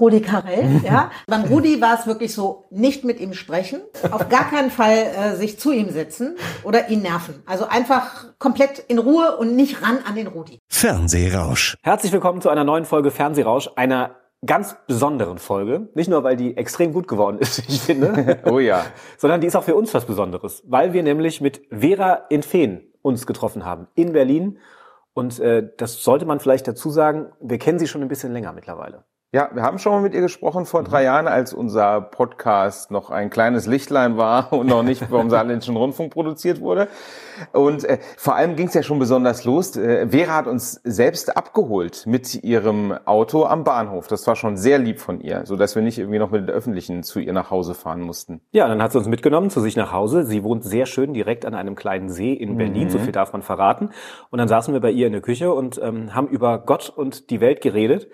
Rudi Carell, ja. Beim Rudi war es wirklich so, nicht mit ihm sprechen, auf gar keinen Fall äh, sich zu ihm setzen oder ihn nerven. Also einfach komplett in Ruhe und nicht ran an den Rudi. Fernsehrausch. Herzlich willkommen zu einer neuen Folge Fernsehrausch, einer ganz besonderen Folge. Nicht nur, weil die extrem gut geworden ist, ich finde. oh ja. Sondern die ist auch für uns was Besonderes, weil wir nämlich mit Vera in Feen uns getroffen haben in Berlin. Und äh, das sollte man vielleicht dazu sagen, wir kennen sie schon ein bisschen länger mittlerweile. Ja, wir haben schon mal mit ihr gesprochen vor drei Jahren, als unser Podcast noch ein kleines Lichtlein war und noch nicht vom Saarländischen Rundfunk produziert wurde. Und äh, vor allem ging es ja schon besonders los. Äh, Vera hat uns selbst abgeholt mit ihrem Auto am Bahnhof. Das war schon sehr lieb von ihr, so dass wir nicht irgendwie noch mit den Öffentlichen zu ihr nach Hause fahren mussten. Ja, dann hat sie uns mitgenommen zu sich nach Hause. Sie wohnt sehr schön direkt an einem kleinen See in Berlin, mhm. so viel darf man verraten. Und dann saßen wir bei ihr in der Küche und ähm, haben über Gott und die Welt geredet.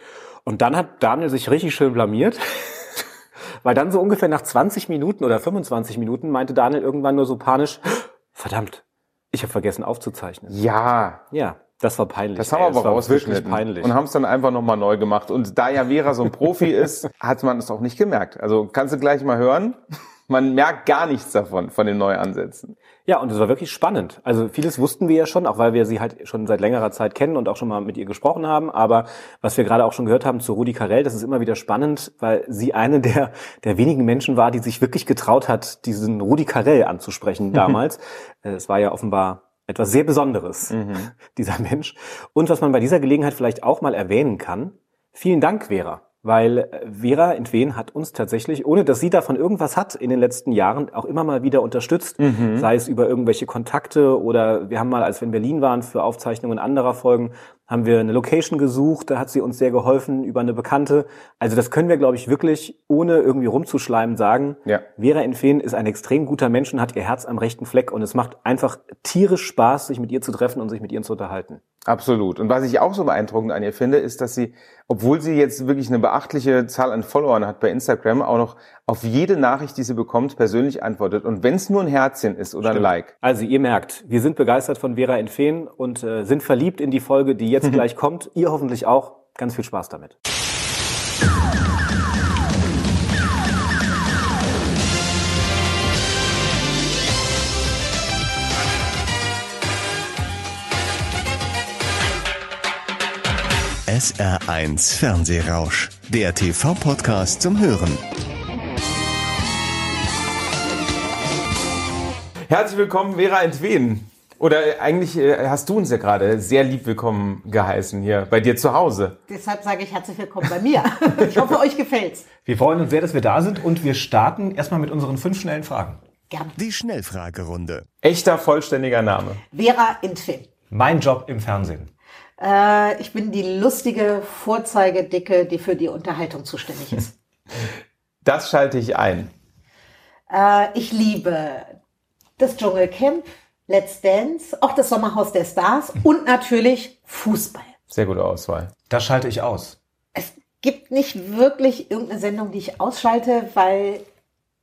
Und dann hat Daniel sich richtig schön blamiert. Weil dann so ungefähr nach 20 Minuten oder 25 Minuten meinte Daniel irgendwann nur so panisch, verdammt, ich habe vergessen aufzuzeichnen. Ja. Ja, das war peinlich. Das haben wir aber rausgeschnitten peinlich. und haben es dann einfach nochmal neu gemacht. Und da ja Vera so ein Profi ist, hat man es auch nicht gemerkt. Also kannst du gleich mal hören. Man merkt gar nichts davon, von den Neuansätzen. Ja, und es war wirklich spannend. Also vieles wussten wir ja schon, auch weil wir sie halt schon seit längerer Zeit kennen und auch schon mal mit ihr gesprochen haben. Aber was wir gerade auch schon gehört haben zu Rudi Carell, das ist immer wieder spannend, weil sie eine der, der wenigen Menschen war, die sich wirklich getraut hat, diesen Rudi Carell anzusprechen damals. es war ja offenbar etwas sehr Besonderes, mhm. dieser Mensch. Und was man bei dieser Gelegenheit vielleicht auch mal erwähnen kann, vielen Dank, Vera weil äh, Vera in Wien hat uns tatsächlich, ohne dass sie davon irgendwas hat, in den letzten Jahren auch immer mal wieder unterstützt, mhm. sei es über irgendwelche Kontakte oder wir haben mal, als wir in Berlin waren für Aufzeichnungen anderer Folgen, haben wir eine Location gesucht, da hat sie uns sehr geholfen über eine Bekannte. Also das können wir, glaube ich, wirklich, ohne irgendwie rumzuschleimen, sagen. Ja. Vera Infeen ist ein extrem guter Mensch und hat ihr Herz am rechten Fleck und es macht einfach tierisch Spaß, sich mit ihr zu treffen und sich mit ihr zu unterhalten. Absolut. Und was ich auch so beeindruckend an ihr finde, ist, dass sie, obwohl sie jetzt wirklich eine beachtliche Zahl an Followern hat bei Instagram, auch noch auf jede Nachricht, die sie bekommt, persönlich antwortet. Und wenn es nur ein Herzchen ist oder Stimmt. ein Like. Also ihr merkt, wir sind begeistert von Vera in Feen und äh, sind verliebt in die Folge, die jetzt gleich kommt. Ihr hoffentlich auch. Ganz viel Spaß damit. SR1 Fernsehrausch, der TV-Podcast zum Hören. Herzlich willkommen, Vera Entwen. Oder eigentlich äh, hast du uns ja gerade sehr lieb willkommen geheißen hier bei dir zu Hause. Deshalb sage ich herzlich willkommen bei mir. Ich hoffe, euch gefällt's. Wir freuen uns sehr, dass wir da sind und wir starten erstmal mit unseren fünf schnellen Fragen. Gerne. Die Schnellfragerunde. Echter vollständiger Name. Vera Entwen. Mein Job im Fernsehen. Äh, ich bin die lustige Vorzeigedicke, die für die Unterhaltung zuständig ist. Das schalte ich ein. Äh, ich liebe das Dschungelcamp, Let's Dance, auch das Sommerhaus der Stars und natürlich Fußball. Sehr gute Auswahl. Das schalte ich aus. Es gibt nicht wirklich irgendeine Sendung, die ich ausschalte, weil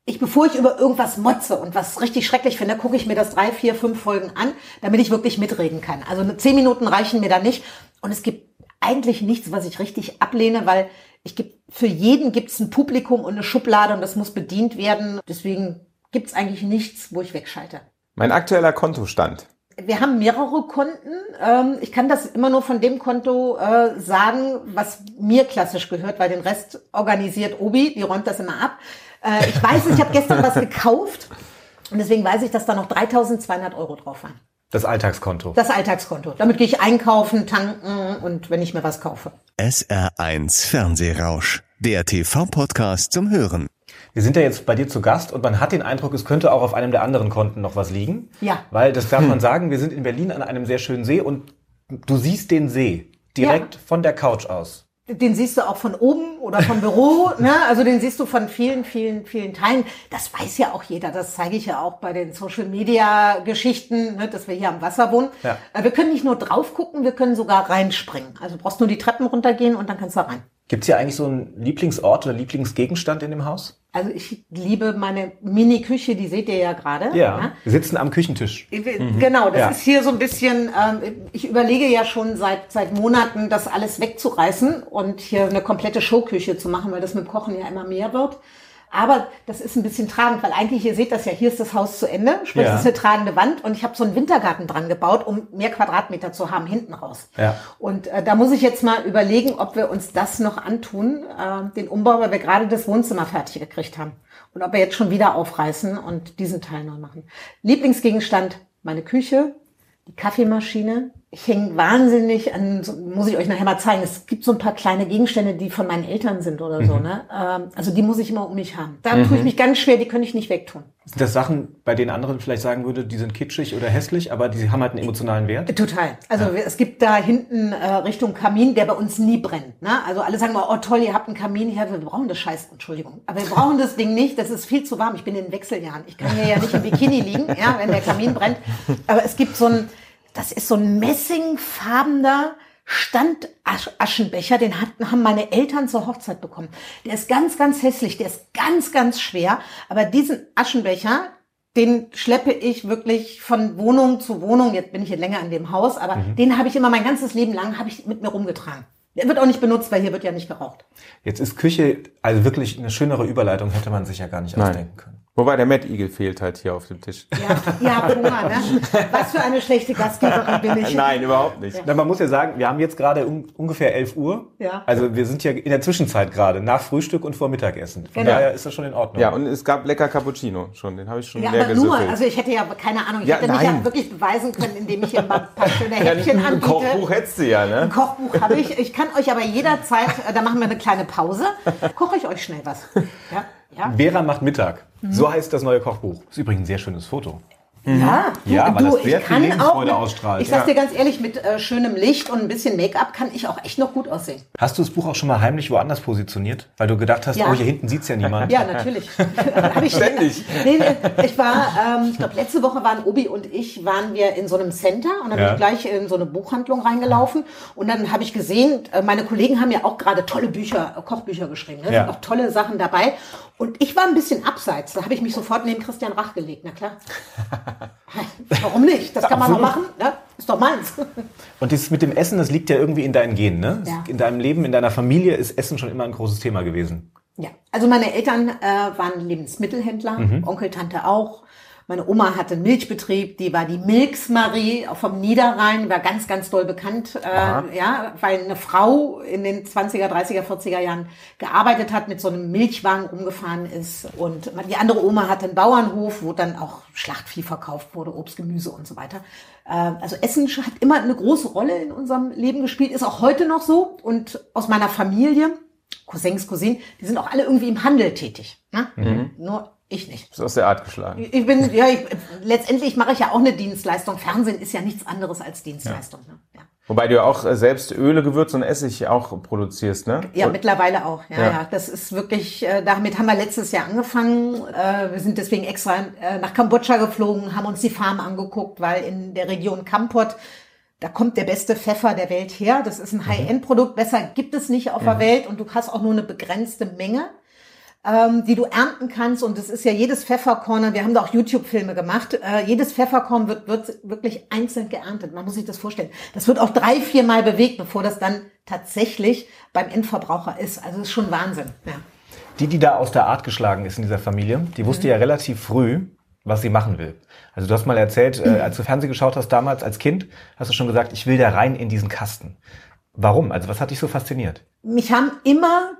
ich, bevor ich über irgendwas motze und was richtig schrecklich finde, gucke ich mir das drei, vier, fünf Folgen an, damit ich wirklich mitreden kann. Also zehn Minuten reichen mir da nicht. Und es gibt eigentlich nichts, was ich richtig ablehne, weil ich gibt, für jeden gibt es ein Publikum und eine Schublade und das muss bedient werden. Deswegen gibt es eigentlich nichts, wo ich wegschalte. Mein aktueller Kontostand. Wir haben mehrere Konten. Ähm, ich kann das immer nur von dem Konto äh, sagen, was mir klassisch gehört, weil den Rest organisiert Obi, die räumt das immer ab. Äh, ich weiß, ich habe gestern was gekauft und deswegen weiß ich, dass da noch 3200 Euro drauf waren. Das Alltagskonto. Das Alltagskonto. Damit gehe ich einkaufen, tanken und wenn ich mir was kaufe. SR1 Fernsehrausch, der TV-Podcast zum Hören. Wir sind ja jetzt bei dir zu Gast und man hat den Eindruck, es könnte auch auf einem der anderen Konten noch was liegen. Ja. Weil, das darf man sagen, wir sind in Berlin an einem sehr schönen See und du siehst den See direkt ja. von der Couch aus den siehst du auch von oben oder vom Büro, ne? Also den siehst du von vielen, vielen, vielen Teilen. Das weiß ja auch jeder. Das zeige ich ja auch bei den Social Media Geschichten, ne? dass wir hier am Wasser wohnen. Ja. Äh, wir können nicht nur drauf gucken, wir können sogar reinspringen. Also brauchst nur die Treppen runtergehen und dann kannst du rein. Gibt es hier eigentlich so einen Lieblingsort oder Lieblingsgegenstand in dem Haus? Also ich liebe meine Mini-Küche, die seht ihr ja gerade. Ja, wir sitzen am Küchentisch. Genau, das Ja. ist hier so ein bisschen, ähm, ich überlege ja schon seit, seit Monaten, das alles wegzureißen und hier eine komplette Showküche zu machen, weil das mit Kochen ja immer mehr wird. Aber das ist ein bisschen tragend, weil eigentlich, ihr seht das ja, hier ist das Haus zu Ende, sprich, Ja. es ist eine tragende Wand und ich habe so einen Wintergarten dran gebaut, um mehr Quadratmeter zu haben hinten raus. Ja. Und äh, da muss ich jetzt mal überlegen, ob wir uns das noch antun, äh, den Umbau, weil wir gerade das Wohnzimmer fertig gekriegt haben. Und ob wir jetzt schon wieder aufreißen und diesen Teil neu machen. Lieblingsgegenstand, meine Küche, die Kaffeemaschine. Ich hänge wahnsinnig an, muss ich euch nachher mal zeigen, es gibt so ein paar kleine Gegenstände, die von meinen Eltern sind oder so. Ne? Ähm, also die muss ich immer um mich haben. Da tue ich mich ganz schwer, die kann ich nicht wegtun. Sind das Sachen, bei denen andere vielleicht sagen würde, die sind kitschig oder hässlich, aber die haben halt einen emotionalen Wert? Total. Also wir- es gibt da hinten äh, Richtung Kamin, der bei uns nie brennt. Ne? Also alle sagen mal, oh toll, ihr habt einen Kamin. Ja, wir brauchen das Scheiß, Entschuldigung. Aber wir brauchen das Ding nicht, das ist viel zu warm. Ich bin in den Wechseljahren. Ich kann hier ja nicht im Bikini liegen, ja, wenn der Kamin brennt. Aber es gibt so ein, das ist so ein messingfarbener Standaschenbecher, den hatten, haben meine Eltern zur Hochzeit bekommen. Der ist ganz, ganz hässlich, der ist ganz, ganz schwer. Aber diesen Aschenbecher, den schleppe ich wirklich von Wohnung zu Wohnung. Jetzt bin ich hier länger in dem Haus, aber den habe ich immer mein ganzes Leben lang habe ich mit mir rumgetragen. Der wird auch nicht benutzt, weil hier wird ja nicht geraucht. Jetzt ist Küche, also wirklich eine schönere Überleitung hätte man sich ja gar nicht ausdenken können. Wobei der Matt Eagle fehlt halt hier auf dem Tisch. Ja, ihr habt Hunger, ne? Was für eine schlechte Gastgeberin bin ich. Nein, überhaupt nicht. Na, man muss ja sagen, wir haben jetzt gerade un ungefähr 11 Uhr. Ja. Also wir sind ja in der Zwischenzeit gerade, nach Frühstück und vor Mittagessen. Von Genau. daher ist das schon in Ordnung. Ja, und es gab lecker Cappuccino schon. Den habe ich schon Ja, leer aber nur, gesüffelt. also ich hätte ja keine Ahnung, ich Ja, hätte mich ja nein. wirklich beweisen können, indem ich hier mal ein paar schöne ja, Häppchen ein anbiete. Kochbuch hättest du ja, ne? Ein Kochbuch habe ich. Ich kann euch aber jederzeit, äh, da machen wir eine kleine Pause, koche ich euch schnell was. Ja, ja. Vera macht Mittag. Mhm. So heißt das neue Kochbuch. Ist übrigens ein sehr schönes Foto. Ja, Ja, weil du, das sehr ich viel kann Lebensfreude auch, ausstrahlt. Ich sag Ja. dir ganz ehrlich, mit äh, schönem Licht und ein bisschen Make-up kann ich auch echt noch gut aussehen. Hast du das Buch auch schon mal heimlich woanders positioniert? Weil du gedacht hast, Ja. oh, hier hinten sieht's ja niemand. Ja, natürlich. Hab ich Ständig. Nee, nee, ich war, ähm, ich glaube, letzte Woche waren Obi und ich, waren wir in so einem Center und dann Ja. bin ich gleich in so eine Buchhandlung reingelaufen und dann habe ich gesehen, äh, meine Kollegen haben ja auch gerade tolle Bücher, äh, Kochbücher geschrieben. Ne? Ja. sind auch tolle Sachen dabei. Und ich war ein bisschen abseits. Da habe ich mich sofort neben Christian Rach gelegt, na klar. Warum nicht? Das kann man doch machen. Ne? Ist doch meins. Und das mit dem Essen, das liegt ja irgendwie in deinen Genen, ne? Ja. In deinem Leben, in deiner Familie ist Essen schon immer ein großes Thema gewesen. Ja, also meine Eltern äh, waren Lebensmittelhändler, Onkel, Tante auch. Meine Oma hatte einen Milchbetrieb, die war die Milks Marie vom Niederrhein, war ganz, ganz doll bekannt, äh, ja, weil eine Frau in den 20er, 30er, 40er Jahren gearbeitet hat, mit so einem Milchwagen rumgefahren ist. Und die andere Oma hatte einen Bauernhof, wo dann auch Schlachtvieh verkauft wurde, Obst, Gemüse und so weiter. Äh, also Essen hat immer eine große Rolle in unserem Leben gespielt, ist auch heute noch so. Und aus meiner Familie, Cousins, Cousinen, die sind auch alle irgendwie im Handel tätig. Ne? Nur ich nicht. Ist aus der Art geschlagen. Ich bin, ja, ich, letztendlich mache ich ja auch eine Dienstleistung. Fernsehen ist ja nichts anderes als Dienstleistung. Ne? Ja. Wobei du ja auch äh, selbst Öle, Gewürze und Essig auch produzierst, ne? Ja, Und- mittlerweile auch. Ja, Ja. ja. Das ist wirklich, äh, damit haben wir letztes Jahr angefangen. Äh, wir sind deswegen extra äh, nach Kambodscha geflogen, haben uns die Farm angeguckt, weil in der Region Kampot, da kommt der beste Pfeffer der Welt her. Das ist ein High-End-Produkt. Besser gibt es nicht auf der Welt und du hast auch nur eine begrenzte Menge. Ähm, die du ernten kannst. Und es ist ja jedes Pfefferkorn, wir haben da auch YouTube-Filme gemacht, äh, jedes Pfefferkorn wird, wird wirklich einzeln geerntet. Man muss sich das vorstellen. Das wird auch drei, vier Mal bewegt, bevor das dann tatsächlich beim Endverbraucher ist. Also das ist schon Wahnsinn. Ja. Die, die da aus der Art geschlagen ist in dieser Familie, die wusste ja relativ früh, was sie machen will. Also du hast mal erzählt, äh, als du Fernsehen geschaut hast damals als Kind, hast du schon gesagt, ich will da rein in diesen Kasten. Warum? Also was hat dich so fasziniert? Mich haben immer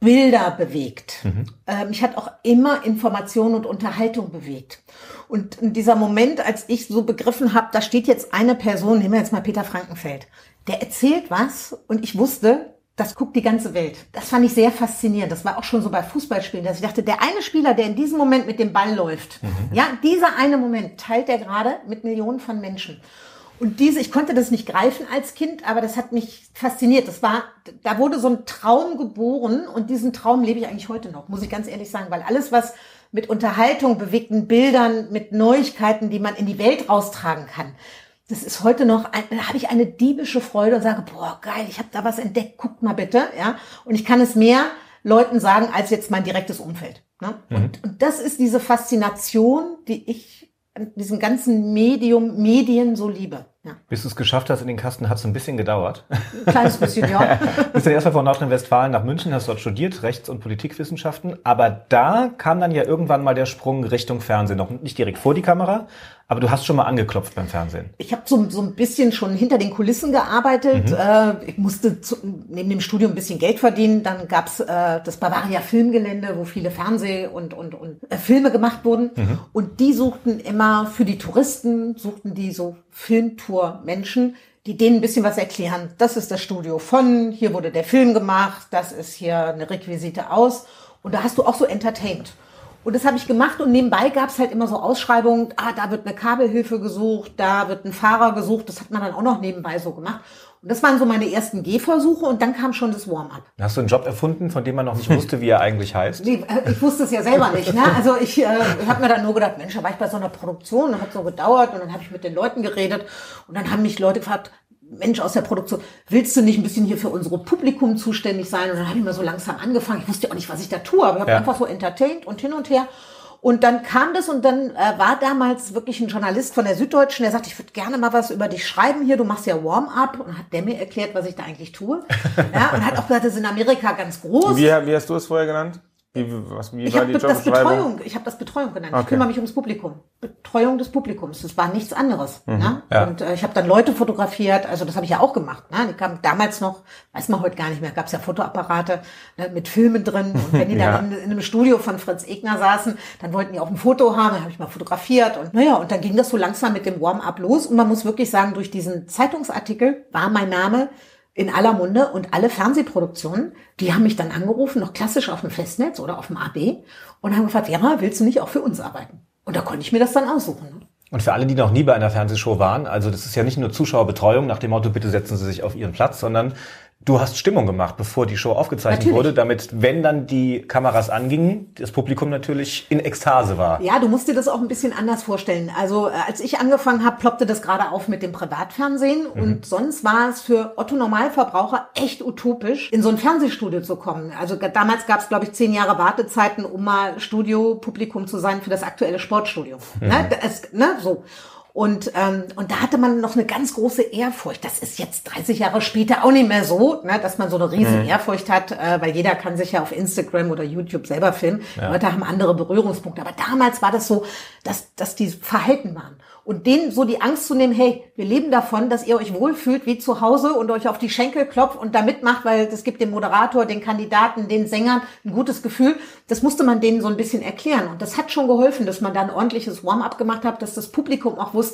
Bilder bewegt. Äh, mich hat auch immer Information und Unterhaltung bewegt. Und in dieser Moment, als ich so begriffen habe, da steht jetzt eine Person, nehmen wir jetzt mal Peter Frankenfeld, der erzählt was und ich wusste, das guckt die ganze Welt. Das fand ich sehr faszinierend. Das war auch schon so bei Fußballspielen, dass ich dachte, der eine Spieler, der in diesem Moment mit dem Ball läuft, ja, dieser eine Moment teilt er gerade mit Millionen von Menschen. Und diese, ich konnte das nicht greifen als Kind, aber das hat mich fasziniert. Das war, da wurde so ein Traum geboren und diesen Traum lebe ich eigentlich heute noch, muss ich ganz ehrlich sagen, weil alles, was mit Unterhaltung, bewegten Bildern, mit Neuigkeiten, die man in die Welt raustragen kann, das ist heute noch, ein, da habe ich eine diebische Freude und sage, boah, geil, ich habe da was entdeckt, guckt mal bitte, ja. Und ich kann es mehr Leuten sagen als jetzt mein direktes Umfeld. Ne? Mhm. Und, und das ist diese Faszination, die ich an diesen ganzen Medium, Medien so liebe. Ja. Bis du es geschafft hast in den Kasten, hat es ein bisschen gedauert. Ein kleines bisschen, ja. bist dann erstmal von Nordrhein-Westfalen nach München, hast dort studiert, Rechts- und Politikwissenschaften. Aber da kam dann ja irgendwann mal der Sprung Richtung Fernsehen. Noch nicht direkt vor die Kamera, aber du hast schon mal angeklopft beim Fernsehen. Ich habe so, so ein bisschen schon hinter den Kulissen gearbeitet. Mhm. Äh, ich musste zu, neben dem Studium ein bisschen Geld verdienen. Dann gab's äh, das Bavaria Filmgelände, wo viele Fernseh- und, und, und äh, Filme gemacht wurden. Mhm. Und die suchten immer für die Touristen, suchten die so Filmtour-Menschen, die denen ein bisschen was erklären. Das ist das Studio von, hier wurde der Film gemacht, das ist hier eine Requisite aus. Und da hast du auch so entertained. Und das habe ich gemacht und nebenbei gab es halt immer so Ausschreibungen, ah, da wird eine Kabelhilfe gesucht, da wird ein Fahrer gesucht, das hat man dann auch noch nebenbei so gemacht. Und das waren so meine ersten Gehversuche und dann kam schon das Warm-up. Hast du einen Job erfunden, von dem man noch nicht wusste, wie er eigentlich heißt? Nee, äh, ich wusste es ja selber nicht. Ne? Also ich, äh, habe mir dann nur gedacht, Mensch, da war ich bei so einer Produktion und hat so gedauert und dann habe ich mit den Leuten geredet und dann haben mich Leute gefragt, Mensch aus der Produktion, willst du nicht ein bisschen hier für unsere Publikum zuständig sein? Und dann habe ich mal so langsam angefangen. Ich wusste ja auch nicht, was ich da tue, aber ich habe ja. einfach so entertained und hin und her. Und dann kam das und dann äh, war damals wirklich ein Journalist von der Süddeutschen, der sagte, ich würde gerne mal was über dich schreiben hier, du machst ja Warm-up und hat der mir erklärt, was ich da eigentlich tue. ja, und hat auch gesagt, das ist in Amerika ganz groß. Wie, wie hast du es vorher genannt? Wie, was, wie ich habe das Betreuung, ich habe das Betreuung genannt. Okay. Ich kümmere mich ums Publikum. Betreuung des Publikums. Das war nichts anderes. Mhm. Ne? Ja. Und äh, ich habe dann Leute fotografiert. Also das habe ich ja auch gemacht. Ne? Die kamen damals noch, weiß man heute gar nicht mehr, gab es ja Fotoapparate ne, mit Filmen drin. Und wenn die ja. dann in, in, einem Studio von Fritz Egner saßen, dann wollten die auch ein Foto haben. Dann habe ich mal fotografiert. Und naja, und dann ging das so langsam mit dem Warm-up los. Und man muss wirklich sagen, durch diesen Zeitungsartikel war mein Name in aller Munde und alle Fernsehproduktionen, die haben mich dann angerufen, noch klassisch auf dem Festnetz oder auf dem AB und haben gefragt, ja, willst du nicht auch für uns arbeiten? Und da konnte ich mir das dann aussuchen. Ne? Und für alle, die noch nie bei einer Fernsehshow waren, also das ist ja nicht nur Zuschauerbetreuung nach dem Motto, bitte setzen Sie sich auf Ihren Platz, sondern Du hast Stimmung gemacht, bevor die Show aufgezeichnet natürlich. wurde, damit, wenn dann die Kameras angingen, das Publikum natürlich in Ekstase war. Ja, du musst dir das auch ein bisschen anders vorstellen. Also äh, als ich angefangen habe, ploppte das gerade auf mit dem Privatfernsehen mhm. und sonst war es für Otto Normalverbraucher echt utopisch, in so ein Fernsehstudio zu kommen. Also damals gab es, glaube ich, zehn Jahre Wartezeiten, um mal Studiopublikum zu sein für das aktuelle Sportstudio. Mhm. Ne? Das, ne? So. Und, ähm, und da hatte man noch eine ganz große Ehrfurcht. Das ist jetzt 30 Jahre später auch nicht mehr so, ne, dass man so eine riesen mhm. Ehrfurcht hat, äh, weil jeder kann sich ja auf Instagram oder YouTube selber filmen. Ja. Leute haben andere Berührungspunkte. Aber damals war das so, dass, dass die verhalten waren und denen so die Angst zu nehmen, hey, wir leben davon, dass ihr euch wohlfühlt wie zu Hause und euch auf die Schenkel klopft und da mitmacht, weil das gibt dem Moderator, den Kandidaten, den Sängern ein gutes Gefühl. Das musste man denen so ein bisschen erklären. Und das hat schon geholfen, dass man da ein ordentliches Warm-up gemacht hat, dass das Publikum auch wusste,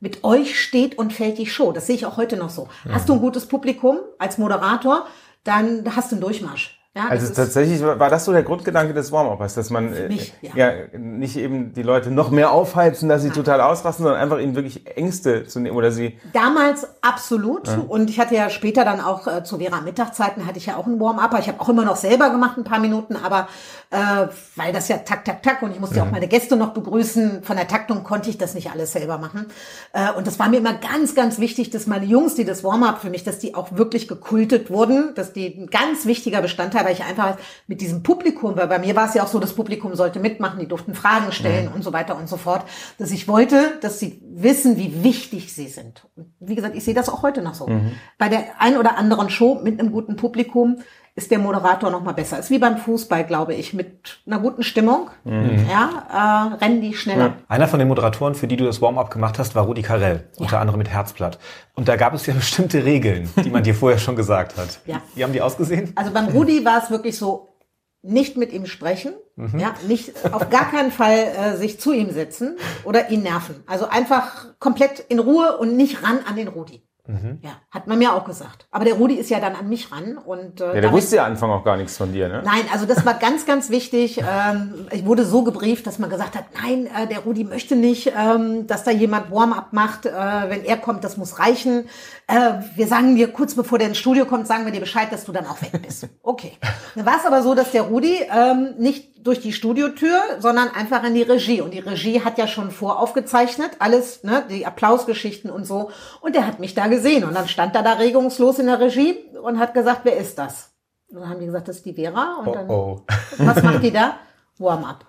mit euch steht und fällt die Show. Das sehe ich auch heute noch so. Ja. Hast du ein gutes Publikum als Moderator, dann hast du einen Durchmarsch. Ja, also tatsächlich war das so der Grundgedanke des Warm-Uppers, dass man mich, äh, ja. ja. nicht eben die Leute noch mehr aufheizen, dass sie ja. total ausrasten, sondern einfach ihnen wirklich Ängste zu nehmen oder sie. Damals absolut. Und ich hatte ja später dann auch äh, zu Vera Mittagszeiten hatte ich ja auch einen Warm-Upper. Ich habe auch immer noch selber gemacht, ein paar Minuten, aber äh, weil das ja tak, tak, tak und ich musste ja auch meine Gäste noch begrüßen. Von der Taktung konnte ich das nicht alles selber machen. Äh, und das war mir immer ganz, ganz wichtig, dass meine Jungs, die das Warm-up für mich, dass die auch wirklich gekultet wurden, dass die ein ganz wichtiger Bestandteil weil ich einfach mit diesem Publikum, weil bei mir war es ja auch so, das Publikum sollte mitmachen, die durften Fragen stellen mhm. und so weiter und so fort, dass ich wollte, dass sie wissen, wie wichtig sie sind. Und wie gesagt, ich sehe das auch heute noch so. Mhm. Bei der ein oder anderen Show mit einem guten Publikum ist der Moderator noch mal besser. Ist wie beim Fußball, glaube ich, mit einer guten Stimmung. Mhm. Ja, äh, rennen die schneller. Ja. Einer von den Moderatoren, für die du das Warm-up gemacht hast, war Rudi Carell, ja. unter anderem mit Herzblatt. Und da gab es ja bestimmte Regeln, die man dir vorher schon gesagt hat. Ja. Wie haben die ausgesehen? Also beim Rudi war es wirklich so, nicht mit ihm sprechen, mhm. ja, nicht auf gar keinen Fall äh, sich zu ihm setzen oder ihn nerven. Also einfach komplett in Ruhe und nicht ran an den Rudi. Mhm. Ja, hat man mir auch gesagt. Aber der Rudi ist ja dann an mich ran und äh, ja, der wusste ja Anfang auch gar nichts von dir, ne? Nein, also das war ganz, ganz wichtig. Ähm, ich wurde so gebrieft, dass man gesagt hat, nein, äh, der Rudi möchte nicht, ähm, dass da jemand Warm-up macht. Äh, wenn er kommt, das muss reichen. Äh, wir sagen dir kurz bevor der ins Studio kommt, sagen wir dir Bescheid, dass du dann auch weg bist. Okay. Dann war es aber so, dass der Rudi ähm, nicht durch die Studiotür, sondern einfach in die Regie. Und die Regie hat ja schon voraufgezeichnet, alles, ne, die Applausgeschichten und so. Und der hat mich da gesehen. Und dann stand er da regungslos in der Regie und hat gesagt, wer ist das? Und dann haben die gesagt, das ist die Vera. Und dann, Oh, oh. was macht die da? Warm-up.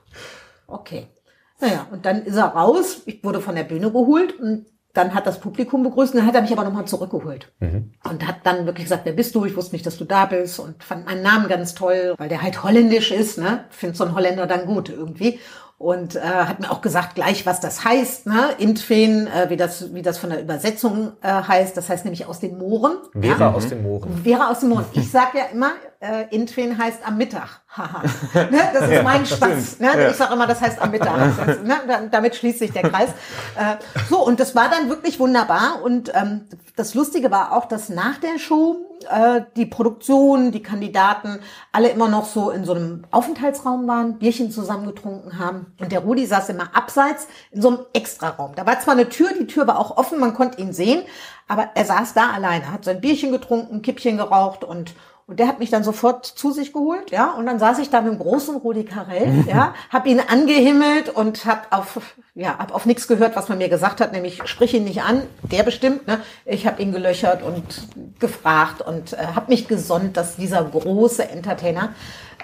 Okay. Naja, und dann ist er raus. Ich wurde von der Bühne geholt und dann hat das Publikum begrüßt dann hat er mich aber nochmal zurückgeholt. Und hat dann wirklich gesagt, wer bist du? Ich wusste nicht, dass du da bist und fand meinen Namen ganz toll, weil der halt holländisch ist, ne? Findet so ein Holländer dann gut irgendwie. Und äh, hat mir auch gesagt gleich, was das heißt, ne? Intfen, äh, wie das wie das von der Übersetzung äh, heißt. Das heißt nämlich aus den Mooren. Vera aus den Mooren. Wäre aus dem Mond. Ich sag ja immer, äh, Intwen heißt am Mittag. Haha. ne? Das ist mein Spaß. Ne? Ich sage immer, das heißt am Mittag. Ne? Da- Damit schließt sich der Kreis. Äh, so, und das war dann wirklich wunderbar. Und ähm, das Lustige war auch, dass nach der Show äh, die Produktion, die Kandidaten alle immer noch so in so einem Aufenthaltsraum waren, Bierchen zusammen getrunken haben. Und der Rudi saß immer abseits in so einem Extraraum. Da war zwar eine Tür, die Tür war auch offen, man konnte ihn sehen, aber er saß da alleine, hat sein Bierchen getrunken, Kippchen geraucht und und der hat mich dann sofort zu sich geholt, ja. Und dann saß ich da mit dem großen Rudi Carell, ja, hab ihn angehimmelt und hab auf, ja, hab auf nichts gehört, was man mir gesagt hat, nämlich sprich ihn nicht an, der bestimmt, ne. Ich habe ihn gelöchert und gefragt und äh, habe mich gesonnt, dass dieser große Entertainer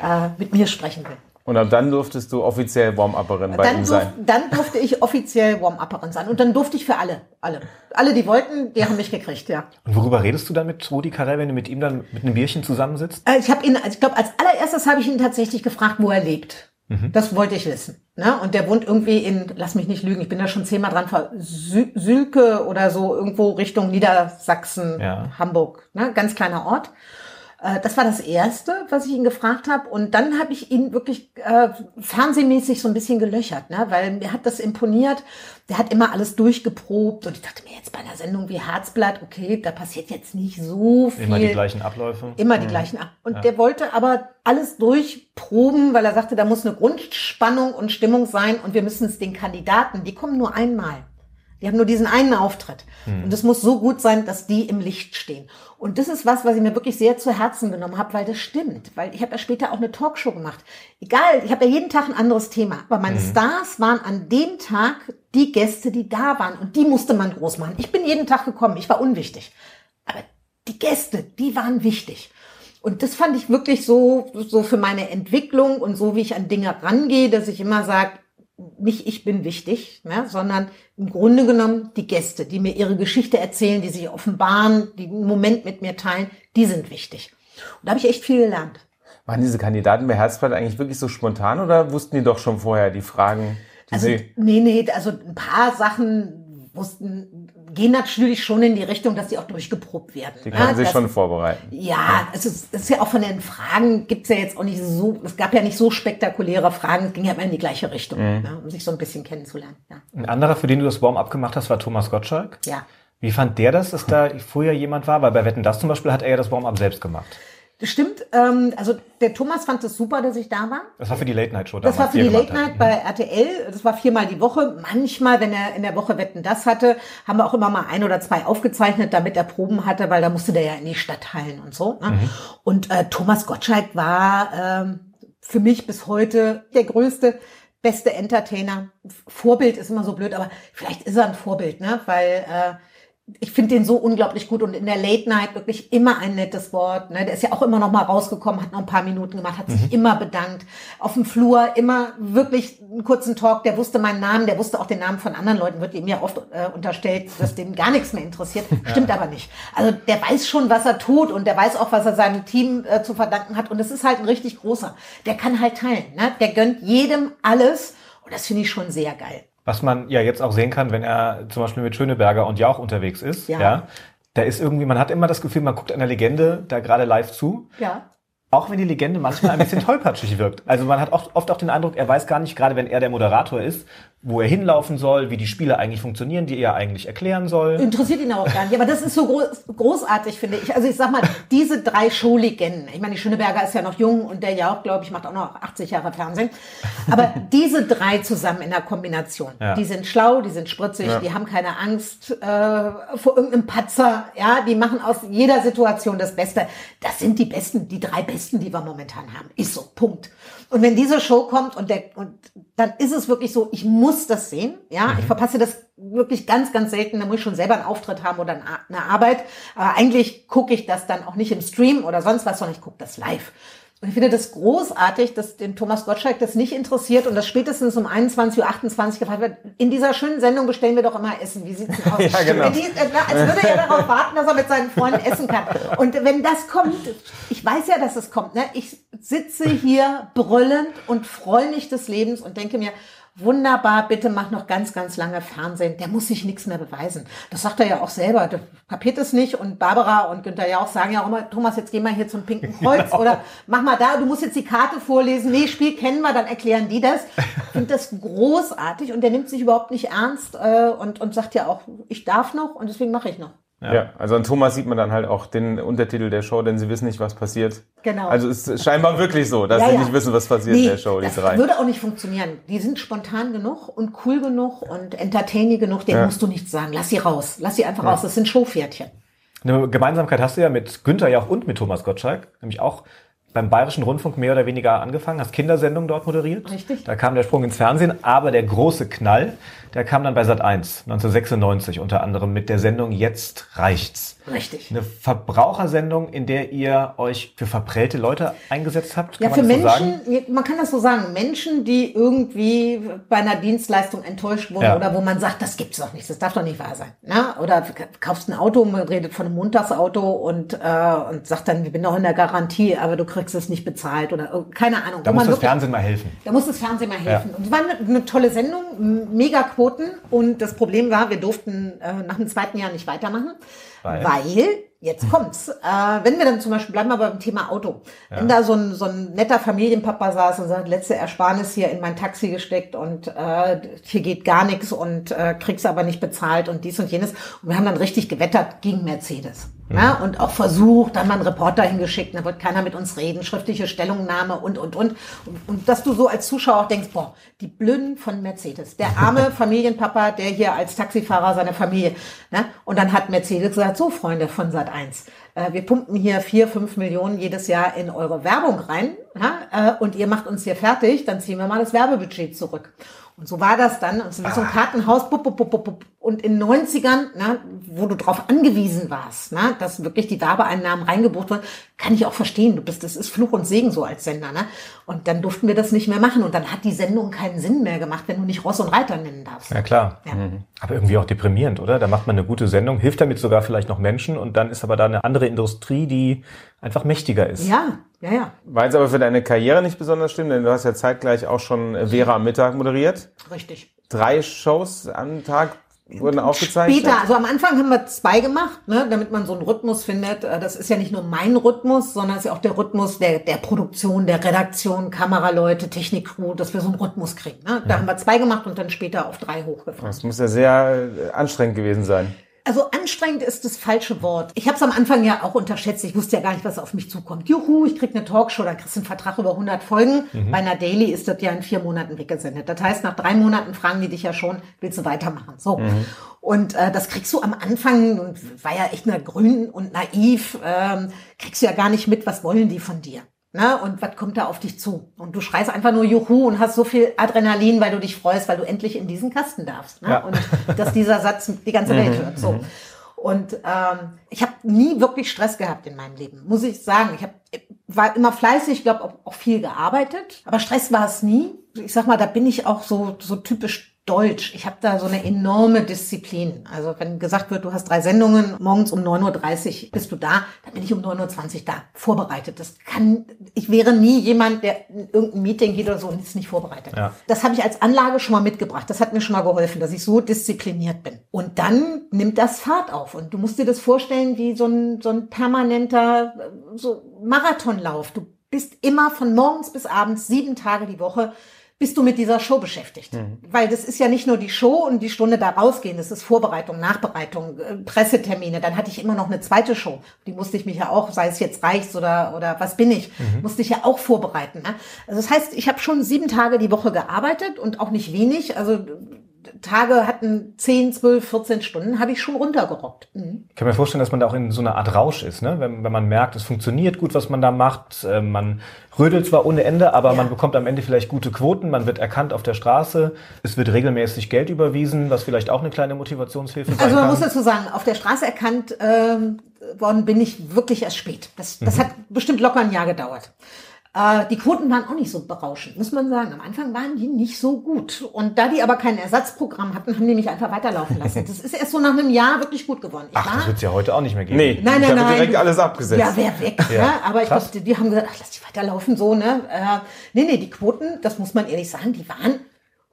äh, mit mir sprechen will. Und ab dann durftest du offiziell Warm-Upperin bei Dann, ihm durf, sein. dann durfte ich offiziell Warm-Upperin sein. Und dann durfte ich für alle, alle. Alle, die wollten, die haben mich gekriegt, ja. Und worüber redest du dann mit Rudi Carell, wenn du mit ihm dann mit einem Bierchen zusammensitzt? Äh, Ich habe ihn, ich glaube, als allererstes habe ich ihn tatsächlich gefragt, wo er lebt. Das wollte ich wissen. Ne? Und der wohnt irgendwie in, lass mich nicht lügen, ich bin da schon zehnmal dran vor, Sü Sülke oder so, irgendwo Richtung Niedersachsen, Ja. Hamburg. Ne? Ganz kleiner Ort. Äh, Das war das Erste, was ich ihn gefragt habe. Und dann habe ich ihn wirklich äh, fernsehmäßig so ein bisschen gelöchert, ne? weil mir hat das imponiert. Der hat immer alles durchgeprobt. Und ich dachte mir jetzt bei einer Sendung wie Herzblatt, okay, da passiert jetzt nicht so viel. Immer die gleichen Abläufe. Immer die gleichen ab. Und der wollte aber alles durchproben, weil er sagte, da muss eine Grundspannung und Stimmung sein und wir müssen es den Kandidaten, die kommen nur einmal. Die haben nur diesen einen Auftritt. Und es muss so gut sein, dass die im Licht stehen. Und das ist was, was ich mir wirklich sehr zu Herzen genommen habe, weil das stimmt. Weil ich habe ja später auch eine Talkshow gemacht. Egal, ich habe ja jeden Tag ein anderes Thema. Aber meine Stars waren an dem Tag die Gäste, die da waren. Und die musste man groß machen. Ich bin jeden Tag gekommen. Ich war unwichtig. Aber die Gäste, die waren wichtig. Und das fand ich wirklich so, so für meine Entwicklung und so, wie ich an Dinge rangehe, dass ich immer sage, nicht ich bin wichtig, ne, sondern im Grunde genommen die Gäste, die mir ihre Geschichte erzählen, die sich offenbaren, die einen Moment mit mir teilen, die sind wichtig. Und da habe ich echt viel gelernt. Waren diese Kandidaten bei Herzblatt eigentlich wirklich so spontan oder wussten die doch schon vorher die Fragen, die Also, sie... nee, nee, also ein paar Sachen wussten, gehen natürlich schon in die Richtung, dass die auch durchgeprobt werden. Die ne, konnten sich dass- schon vorbereiten. Ja, es ist, es ist ja auch von den Fragen gibt's ja jetzt auch nicht so, es gab ja nicht so spektakuläre Fragen, es ging ja immer in die gleiche Richtung, ne, um sich so ein bisschen kennenzulernen. Ja. Ein anderer, für den du das Warm-up gemacht hast, war Thomas Gottschalk. ja. Wie fand der das, dass da vorher jemand war? Weil bei Wetten, das zum Beispiel hat er ja das Warm-up selbst gemacht. Das stimmt. Ähm, also der Thomas fand es super, dass ich da war. Das war für die Late-Night-Show Das war für die Late hat. Night bei RTL. Das war viermal die Woche. Manchmal, wenn er in der Woche Wetten das hatte, haben wir auch immer mal ein oder zwei aufgezeichnet, damit er Proben hatte, weil da musste der ja in die Stadthallen und so. Ne? Und äh, Thomas Gottschalk war ähm, für mich bis heute der größte, beste Entertainer. Vorbild ist immer so blöd, aber vielleicht ist er ein Vorbild, ne? Weil äh, ich finde den so unglaublich gut und in der Late Night wirklich immer ein nettes Wort. Ne? Der ist ja auch immer noch mal rausgekommen, hat noch ein paar Minuten gemacht, hat sich immer bedankt. Auf dem Flur immer wirklich einen kurzen Talk. Der wusste meinen Namen, der wusste auch den Namen von anderen Leuten. Wird ihm ja oft äh, unterstellt, dass dem gar nichts mehr interessiert. Stimmt aber nicht. Also der weiß schon, was er tut und der weiß auch, was er seinem Team äh, zu verdanken hat. Und das ist halt ein richtig großer. Der kann halt teilen. Ne? Der gönnt jedem alles. Und das finde ich schon sehr geil. Was man ja jetzt auch sehen kann, wenn er zum Beispiel mit Schöneberger und Jauch unterwegs ist. Ja. ja. Da ist irgendwie, man hat immer das Gefühl, man guckt einer Legende da gerade live zu. Ja. Auch wenn die Legende manchmal ein bisschen tollpatschig wirkt. Also man hat oft, oft auch den Eindruck, er weiß gar nicht, gerade wenn er der Moderator ist, wo er hinlaufen soll, wie die Spiele eigentlich funktionieren, die er eigentlich erklären soll. Interessiert ihn auch gar nicht. Aber das ist so groß, großartig, finde ich. Also ich sag mal, diese drei Showlegenden. Ich meine, die Schöneberger ist ja noch jung und der ja auch, glaube ich, macht auch noch 80 Jahre Fernsehen. Aber diese drei zusammen in der Kombination, Ja. die sind schlau, die sind spritzig, die haben keine Angst äh, vor irgendeinem Patzer. Ja, die machen aus jeder Situation das Beste. Das sind die Besten, die drei Besten, die wir momentan haben. Ist so, Punkt. Und wenn diese Show kommt und der, und dann ist es wirklich so, ich muss das sehen, ja. Mhm. Ich verpasse das wirklich ganz, ganz selten. Da muss ich schon selber einen Auftritt haben oder eine eine Arbeit. Aber eigentlich gucke ich das dann auch nicht im Stream oder sonst was, sondern ich gucke das live. Und ich finde das großartig, dass den Thomas Gottschalk das nicht interessiert und dass spätestens um 21.28 Uhr gefragt wird, in dieser schönen Sendung bestellen wir doch immer Essen. Wie sieht's denn aus? Ja, genau. Die, äh, als würde er darauf warten, dass er mit seinen Freunden essen kann. Und wenn das kommt, ich weiß ja, dass es kommt, ne? ich sitze hier brüllend und freue mich des Lebens und denke mir, wunderbar, bitte mach noch ganz, ganz lange Fernsehen. Der muss sich nichts mehr beweisen. Das sagt er ja auch selber. Der kapiert es nicht. Und Barbara und Günther ja auch sagen ja auch immer, Thomas, jetzt geh mal hier zum Pinken Kreuz oder mach mal da, du musst jetzt die Karte vorlesen. Nee, Spiel kennen wir, dann erklären die das. Ich finde das großartig und der nimmt sich überhaupt nicht ernst äh, und, und sagt ja auch, ich darf noch und deswegen mache ich noch. Ja. also an Thomas sieht man dann halt auch den Untertitel der Show, denn sie wissen nicht, was passiert. Genau. Also es ist scheinbar wirklich so, dass Ja, sie ja. nicht wissen, was passiert in der Show, die das drei. würde auch nicht funktionieren. Die sind spontan genug und cool genug und entertaining genug, denen Ja. musst du nichts sagen. Lass sie raus. Lass sie einfach raus. Das sind Showpferdchen. Eine Gemeinsamkeit hast du ja mit Günther Jauch und mit Thomas Gottschalk, nämlich auch beim Bayerischen Rundfunk mehr oder weniger angefangen, hast Kindersendungen dort moderiert. Richtig. Da kam der Sprung ins Fernsehen, aber der große Knall, der kam dann bei Sat 1 1996 unter anderem mit der Sendung Jetzt reicht's. Richtig. Eine Verbrauchersendung, in der ihr euch für verprellte Leute eingesetzt habt, Ja, kann für man das so? Menschen, man kann das so sagen, Menschen, die irgendwie bei einer Dienstleistung enttäuscht wurden Ja. oder wo man sagt, das gibt's doch nicht, das darf doch nicht wahr sein. Ne? Oder kaufst ein Auto, man redet von einem Montagsauto und, äh, und sagt dann, ich bin doch in der Garantie, aber du kriegst es nicht bezahlt oder äh, keine Ahnung. Da muss das wirklich- Fernsehen mal helfen. Da muss das Fernsehen mal helfen. Und es war eine, eine tolle Sendung, mega Quoten. Und das Problem war, wir durften äh, nach dem zweiten Jahr nicht weitermachen, Weil? weil, jetzt kommt's, äh, wenn wir dann zum Beispiel, bleiben wir beim Thema Auto, wenn da so ein, so ein netter Familienpapa saß und sagt, letzte Ersparnis hier in mein Taxi gesteckt und äh, hier geht gar nichts und äh, kriegst aber nicht bezahlt und dies und jenes. Und wir haben dann richtig gewettert gegen Mercedes. Ja, und auch versucht, dann mal einen Reporter hingeschickt, da wird keiner mit uns reden, schriftliche Stellungnahme und, und, und. Und, und dass du so als Zuschauer auch denkst, boah, die Blöden von Mercedes, der arme Familienpapa, der hier als Taxifahrer seine Familie, ne? Und dann hat Mercedes gesagt, so Freunde von Sat 1, äh, wir pumpen hier vier, fünf Millionen jedes Jahr in eure Werbung rein, ja? äh, und ihr macht uns hier fertig, dann ziehen wir mal das Werbebudget zurück. Und so war das dann. Und so ein Kartenhaus. Bup, bup, bup, bup. Und in 90ern, na, wo du darauf angewiesen warst, na, dass wirklich die Werbeeinnahmen reingebucht wurden, kann ich auch verstehen. Du bist, das ist Fluch und Segen so als Sender. Ne? Und dann durften wir das nicht mehr machen. Und dann hat die Sendung keinen Sinn mehr gemacht, wenn du nicht Ross und Reiter nennen darfst. Ja, klar. Ja. Aber irgendwie auch deprimierend, oder? Da macht man eine gute Sendung, hilft damit sogar vielleicht noch Menschen und dann ist aber da eine andere Industrie, die einfach mächtiger ist. Ja, ja, ja, War jetzt aber für deine Karriere nicht besonders schlimm, denn du hast ja zeitgleich auch schon Vera am Mittag moderiert. richtig. Drei Shows am Tag wurden aufgezeichnet. Später, also am Anfang haben wir zwei gemacht, ne, damit man so einen Rhythmus findet. Äh, Das ist ja nicht nur mein Rhythmus, sondern es ist ja auch der Rhythmus der, der Produktion, der Redaktion, Kameraleute, Technikcrew, dass wir so einen Rhythmus kriegen. Ne? Da haben wir zwei gemacht und dann später auf drei hochgefahren. Das muss ja sehr äh, anstrengend gewesen sein. Also anstrengend ist das falsche Wort. Ich habe es am Anfang ja auch unterschätzt. Ich wusste ja gar nicht, was auf mich zukommt. Juhu, ich krieg eine Talkshow, dann kriegst du einen Vertrag über 100 Folgen. Bei einer Daily ist das ja in vier Monaten weggesendet. Das heißt, nach drei Monaten fragen die dich ja schon, willst du weitermachen? So. Und äh, das kriegst du am Anfang, und war ja echt nur grün und naiv, ähm, kriegst du ja gar nicht mit, was wollen die von dir. Ne? Und was kommt da auf dich zu? Und du schreist einfach nur Juhu und hast so viel Adrenalin, weil du dich freust, weil du endlich in diesen Kasten darfst. Ne? Ja. Und dass dieser Satz die ganze Welt hört. So. Und ähm, ich habe nie wirklich Stress gehabt in meinem Leben, muss ich sagen. Ich hab, war immer fleißig, glaube auch, auch viel gearbeitet, aber Stress war es nie. Ich sag mal, da bin ich auch so so typisch deutsch. Ich habe da so eine enorme Disziplin. Also wenn gesagt wird, du hast drei Sendungen, morgens um 9.30 Uhr bist du da, dann bin ich um 9.20 Uhr da, vorbereitet. Das kann, ich wäre nie jemand, der in irgendein Meeting geht oder so und ist nicht vorbereitet. Ja. Das habe ich als Anlage schon mal mitgebracht. Das hat mir schon mal geholfen, dass ich so diszipliniert bin. Und dann nimmt das Fahrt auf. Und du musst dir das vorstellen wie so ein, so ein permanenter äh, so Marathonlauf. Du bist immer von morgens bis abends, sieben Tage die Woche, bist du mit dieser Show beschäftigt. Weil das ist ja nicht nur die Show und die Stunde da rausgehen, das ist Vorbereitung, Nachbereitung, äh, Pressetermine. Dann hatte ich immer noch eine zweite Show. Die musste ich mich ja auch, sei es jetzt Reichs oder, oder was bin ich, musste ich ja auch vorbereiten. Ne? Also das heißt, ich habe schon sieben Tage die Woche gearbeitet und auch nicht wenig. Also Tage hatten 10, 12, 14 Stunden, habe ich schon runtergerockt. Mhm. Ich kann mir vorstellen, dass man da auch in so einer Art Rausch ist, ne? wenn, wenn man merkt, es funktioniert gut, was man da macht. Äh, man rödelt zwar ohne Ende, aber Ja. man bekommt am Ende vielleicht gute Quoten, man wird erkannt auf der Straße, es wird regelmäßig Geld überwiesen, was vielleicht auch eine kleine Motivationshilfe sein Also man kann. muss dazu sagen, auf der Straße erkannt ähm, worden bin ich wirklich erst spät. Das, das hat bestimmt locker ein Jahr gedauert. Äh, die Quoten waren auch nicht so berauschend, muss man sagen. Am Anfang waren die nicht so gut. Und da die aber kein Ersatzprogramm hatten, haben die mich einfach weiterlaufen lassen. Das ist erst so nach einem Jahr wirklich gut geworden. Ich Ach, das wird es ja heute auch nicht mehr geben. Nee, Nein, nein, da wird nein. direkt alles abgesetzt. Ja, wer weg. Ja. Ne? Aber ich glaube, die haben gesagt, ach, lass die weiterlaufen, so, ne? Äh, nee, nee, die Quoten, das muss man ehrlich sagen, die waren,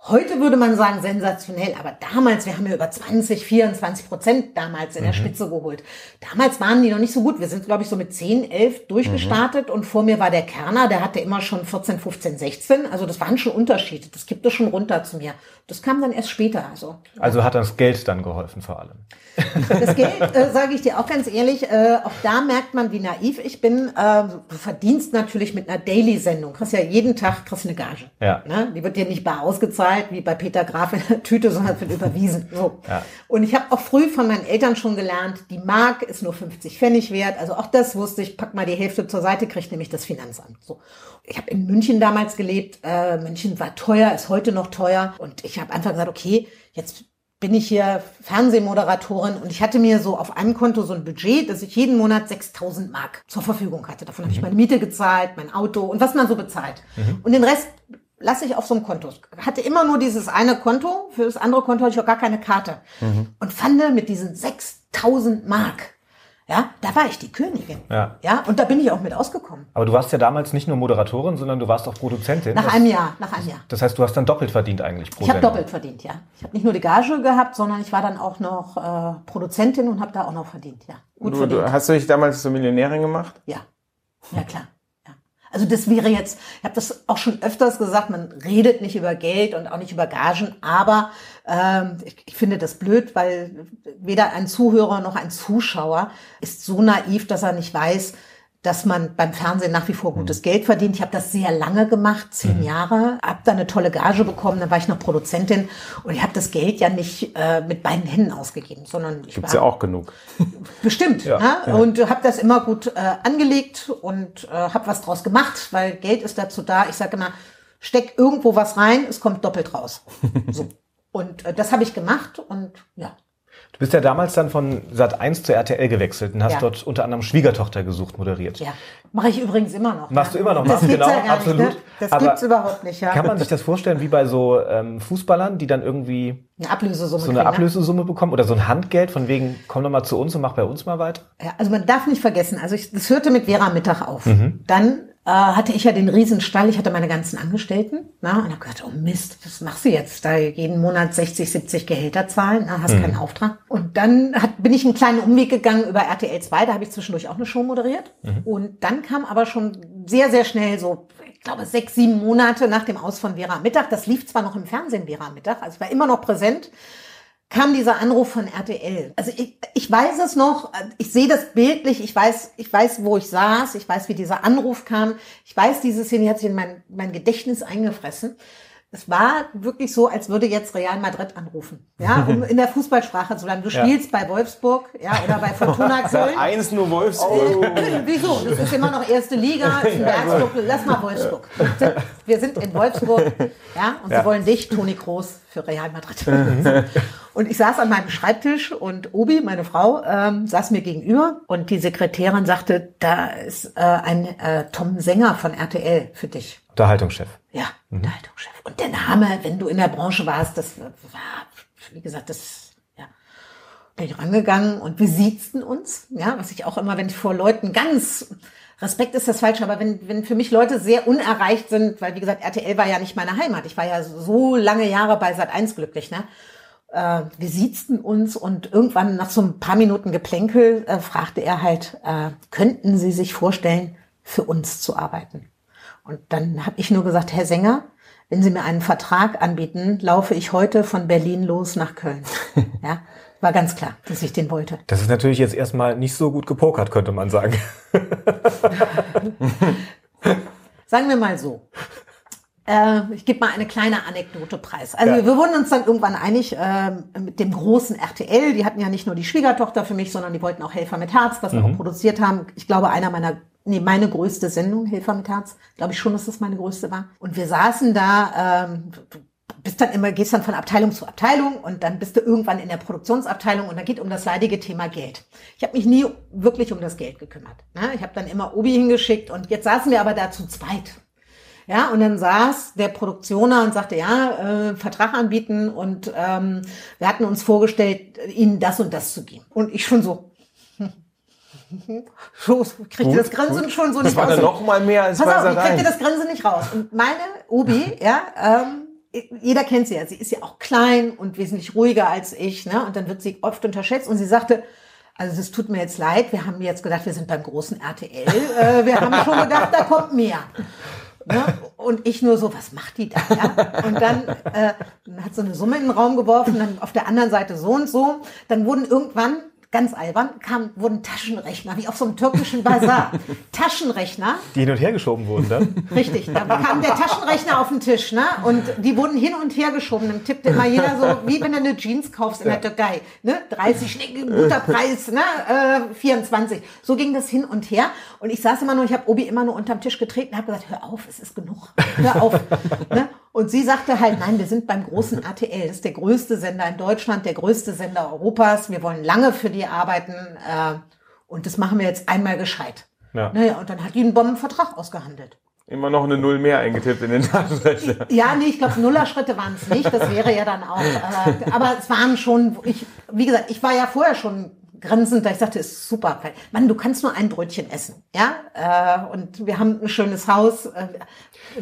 heute würde man sagen, sensationell. Aber damals, wir haben ja über 20, 24 Prozent damals in der Spitze geholt. Damals waren die noch nicht so gut. Wir sind, glaube ich, so mit 10, 11 durchgestartet. Und vor mir war der Kerner, der hatte immer schon 14, 15, 16. Also das waren schon Unterschiede. Das gibt es schon runter zu mir. Das kam dann erst später. Also Also hat das Geld dann geholfen vor allem. das Geld, äh, sage ich dir auch ganz ehrlich, äh, auch da merkt man, wie naiv ich bin. Äh, du verdienst natürlich mit einer Daily-Sendung. Kriegst ja jeden Tag kriegst eine Gage. Ja. Ne? Die wird dir nicht bar ausgezahlt, wie bei Peter Graf in der Tüte, sondern es wird überwiesen. So. Ja. Und ich habe auch früh von meinen Eltern schon gelernt, die Mark ist nur 50 Pfennig wert. Also auch das wusste ich, pack mal die Hälfte zur Seite, kriegt nämlich das Finanzamt. So. Ich habe in München damals gelebt. Äh, München war teuer, ist heute noch teuer. Und ich habe einfach gesagt, okay, jetzt bin ich hier Fernsehmoderatorin und ich hatte mir so auf einem Konto so ein Budget, dass ich jeden Monat 6000 Mark zur Verfügung hatte. Davon habe ich meine Miete gezahlt, mein Auto und was man so bezahlt. Und den Rest lasse ich auf so einem Konto. Ich hatte immer nur dieses eine Konto, für das andere Konto hatte ich auch gar keine Karte. Und fand mit diesen 6000 Mark, ja, da war ich die Königin. Ja. Ja, und da bin ich auch mit ausgekommen. Aber du warst ja damals nicht nur Moderatorin, sondern du warst auch Produzentin. Nach Das- einem Jahr, nach einem Jahr. Das heißt, du hast dann doppelt verdient eigentlich pro Ich habe doppelt verdient, ja. Ich habe nicht nur die Gage gehabt, sondern ich war dann auch noch äh, Produzentin und habe da auch noch verdient, ja. Gut Du, verdient. du, hast du dich damals zur Millionärin gemacht? Ja, ja klar. Also das wäre jetzt, ich habe das auch schon öfters gesagt, man redet nicht über Geld und auch nicht über Gagen, aber ähm, ich, ich finde das blöd, weil weder ein Zuhörer noch ein Zuschauer ist so naiv, dass er nicht weiß, dass man beim Fernsehen nach wie vor gutes Geld verdient. Ich habe das sehr lange gemacht, zehn Jahre, habe da eine tolle Gage bekommen, dann war ich noch Produzentin und ich habe das Geld ja nicht äh, mit beiden Händen ausgegeben, sondern ich Gibt's war ja auch genug. Bestimmt. Ja, ne? ja. Und habe das immer gut äh, angelegt und äh, habe was draus gemacht, weil Geld ist dazu da. Ich sage immer, steck irgendwo was rein, es kommt doppelt raus. So. Und äh, das habe ich gemacht und ja. Du bist ja damals dann von Sat 1 zu RTL gewechselt und hast Ja. dort unter anderem Schwiegertochter gesucht moderiert. Ja, mache ich übrigens immer noch. Machst ja. du immer noch, machst genau, ja absolut. Nicht, ne? Das Aber gibt's überhaupt nicht, ja. Kann man sich das vorstellen wie bei so ähm, Fußballern, die dann irgendwie eine Ablösesumme so eine kriegen, ne? Ablösesumme bekommen oder so ein Handgeld von wegen, komm doch mal zu uns und mach bei uns mal weiter? Ja, also man darf nicht vergessen, also ich, das hörte mit Vera Mittag auf. Mhm. Dann hatte ich ja den Riesenstall, ich hatte meine ganzen Angestellten, na, und habe gedacht, oh Mist, was machst du jetzt? Da jeden Monat 60, 70 Gehälter zahlen, na, Mhm. hast keinen Auftrag. Und dann hat, bin ich einen kleinen Umweg gegangen über RTL 2, da habe ich zwischendurch auch eine Show moderiert. Mhm. Und dann kam aber schon sehr, sehr schnell so, ich glaube, sechs, sieben Monate nach dem Aus von Vera Mittag, das lief zwar noch im Fernsehen Vera Mittag, also ich war immer noch präsent, kam dieser Anruf von RTL. Also ich, ich weiß es noch, ich sehe das bildlich, ich weiß, ich weiß, wo ich saß, ich weiß, wie dieser Anruf kam, ich weiß, diese Szene hat sich in mein, mein Gedächtnis eingefressen. Es war wirklich so, als würde jetzt Real Madrid anrufen, ja, um in der Fußballsprache zu bleiben. Du Ja. spielst bei Wolfsburg, ja, oder bei Fortuna Köln. Eins nur Wolfsburg. Wieso? Das ist immer noch erste Liga, ist ein Bergsburg. Lass mal Wolfsburg. Wir sind in Wolfsburg, ja, und sie wollen dich, Toni Kroos, für Real Madrid. Und ich saß an meinem Schreibtisch und Obi, meine Frau, ähm, saß mir gegenüber und die Sekretärin sagte, da ist äh, ein äh, Tom Sänger von RTL für dich. Unterhaltungschef. Ja, Unterhaltungschef. Und der Name, wenn du in der Branche warst, das war, wie gesagt, das, ja, bin ich rangegangen und wir siezten uns, ja, was ich auch immer, wenn ich vor Leuten ganz, Respekt ist das falsch, aber wenn, wenn für mich Leute sehr unerreicht sind, weil wie gesagt, RTL war ja nicht meine Heimat. Ich war ja so lange Jahre bei Sat 1 glücklich, ne? Äh, wir siezten uns und irgendwann nach so ein paar Minuten Geplänkel äh, fragte er halt, äh, könnten Sie sich vorstellen, für uns zu arbeiten? Und dann habe ich nur gesagt, Herr Sänger, wenn Sie mir einen Vertrag anbieten, laufe ich heute von Berlin los nach Köln. Ja, war ganz klar, dass ich den wollte. Das ist natürlich jetzt erstmal nicht so gut gepokert, könnte man sagen. Sagen wir mal so. Äh, ich gebe mal eine kleine Anekdote preis. Also Ja. wir wurden uns dann irgendwann einig äh, mit dem großen RTL. Die hatten ja nicht nur die Schwiegertochter für mich, sondern die wollten auch Helfer mit Herz, was wir auch produziert haben. Ich glaube, einer meiner, nee, meine größte Sendung, Helfer mit Herz. Glaube ich schon, dass das meine größte war. Und wir saßen da, ähm, du bist dann immer, gehst dann von Abteilung zu Abteilung und dann bist du irgendwann in der Produktionsabteilung und da geht um das leidige Thema Geld. Ich habe mich nie wirklich um das Geld gekümmert. Ne? Ich habe dann immer Obi hingeschickt und jetzt saßen wir aber da zu zweit. Ja, und dann saß der Produktioner und sagte, ja, äh, Vertrag anbieten und ähm, wir hatten uns vorgestellt, ihnen das und das zu geben. Und ich schon so, so kriegte das Grinsen schon so Das nicht war raus. dann noch mal mehr als Pass auf, ich kriegte das Grinsen nicht raus. Und meine Obi, ja, ähm, jeder kennt sie ja, sie ist ja auch klein und wesentlich ruhiger als ich, ne? Und dann wird sie oft unterschätzt und sie sagte, also das tut mir jetzt leid, wir haben jetzt gedacht, wir sind beim großen RTL, äh, wir haben schon gedacht, da kommt mehr. Ne? Und ich nur so, was macht die da? Ja? Und dann äh, hat so eine Summe in den Raum geworfen, dann auf der anderen Seite so und so. Dann wurden irgendwann, ganz albern, kamen, wurden Taschenrechner, wie auf so einem türkischen Bazar. Taschenrechner, Die hin und her geschoben wurden dann. Richtig, da kam der Taschenrechner auf den Tisch, ne? Und die wurden hin und her geschoben. Dann tippte immer jeder so, wie wenn du eine Jeans kaufst in der Türkei, ne? 30 Schnecken, guter Preis, ne? Äh, 24. So ging das hin und her. Und ich saß immer nur, ich habe Obi immer nur unterm Tisch getreten und habe gesagt, hör auf, es ist genug, hör auf. ne? Und sie sagte halt, nein, wir sind beim großen RTL. Das ist der größte Sender in Deutschland, der größte Sender Europas. Wir wollen lange für die arbeiten. Äh, und das machen wir jetzt einmal gescheit. Ja. Naja, und dann hat die einen Bombenvertrag ausgehandelt. Immer noch eine Null mehr eingetippt in den Taschenrechner. Ja, nee, ich glaube, Nullerschritte waren es nicht. Das wäre ja dann auch. Äh, aber es waren schon, ich, wie gesagt, ich war ja vorher schon grinsend, da ich sagte, ist super. Mann, du kannst nur ein Brötchen essen. Ja, äh, und wir haben ein schönes Haus. Äh,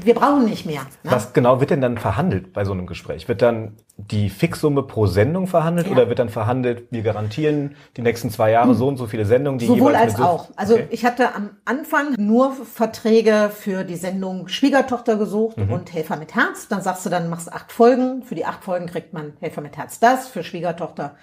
wir brauchen nicht mehr. Ne? Was genau wird denn dann verhandelt bei so einem Gespräch? Wird dann die Fixsumme pro Sendung verhandelt Ja. oder wird dann verhandelt, wir garantieren die nächsten zwei Jahre so und so viele Sendungen, die Sowohl als auch. Also Okay. ich hatte am Anfang nur Verträge für die Sendung Schwiegertochter gesucht Mhm. und Helfer mit Herz. Dann sagst du, dann machst du acht Folgen. Für die acht Folgen kriegt man Helfer mit Herz das, für Schwiegertochter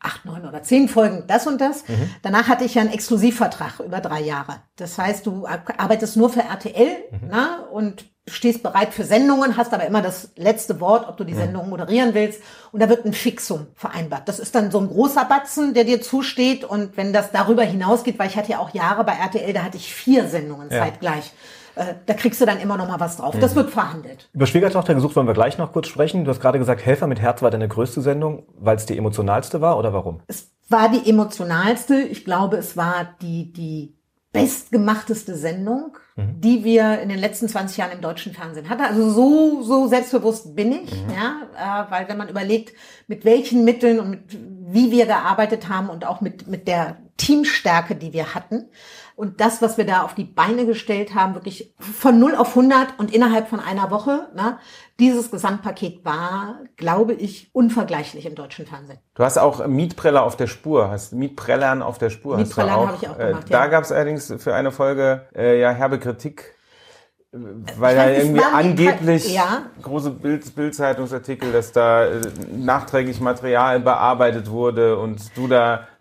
acht, neun oder zehn Folgen das und das. Mhm. Danach hatte ich ja einen Exklusivvertrag über drei Jahre. Das heißt, du arbeitest nur für RTL Mhm. na, und stehst bereit für Sendungen, hast aber immer das letzte Wort, ob du die Sendung moderieren willst. Und da wird ein Fixum vereinbart. Das ist dann so ein großer Batzen, der dir zusteht. Und wenn das darüber hinausgeht, weil ich hatte ja auch Jahre bei RTL, da hatte ich vier Sendungen Ja. zeitgleich. Äh, Da kriegst du dann immer noch mal was drauf. Mhm. Das wird verhandelt. Über Schwiegertochter gesucht wollen wir gleich noch kurz sprechen. Du hast gerade gesagt, Helfer mit Herz war deine größte Sendung, weil es die emotionalste war oder warum? Es war die emotionalste. Ich glaube, es war die, die bestgemachteste Sendung, die wir in den letzten 20 Jahren im deutschen Fernsehen hatten. Also so, so selbstbewusst bin ich, ja, äh, weil wenn man überlegt, mit welchen Mitteln und mit, wie wir gearbeitet haben und auch mit, mit der Teamstärke, die wir hatten und das, was wir da auf die Beine gestellt haben, wirklich von 0 auf 100 und innerhalb von einer Woche, ne, dieses Gesamtpaket war, glaube ich, unvergleichlich im deutschen Fernsehen. Du hast auch Mietpreller auf der Spur, hast Mietprellern auf der Spur. hast du Mietprellern habe ich auch Äh, gemacht, Da ja. gab es allerdings für eine Folge ja, ja herbe Kritik, äh, weil da irgendwie angeblich Ja. große Bild, Bildzeitungsartikel, dass da äh, nachträglich Material bearbeitet wurde und du da äh,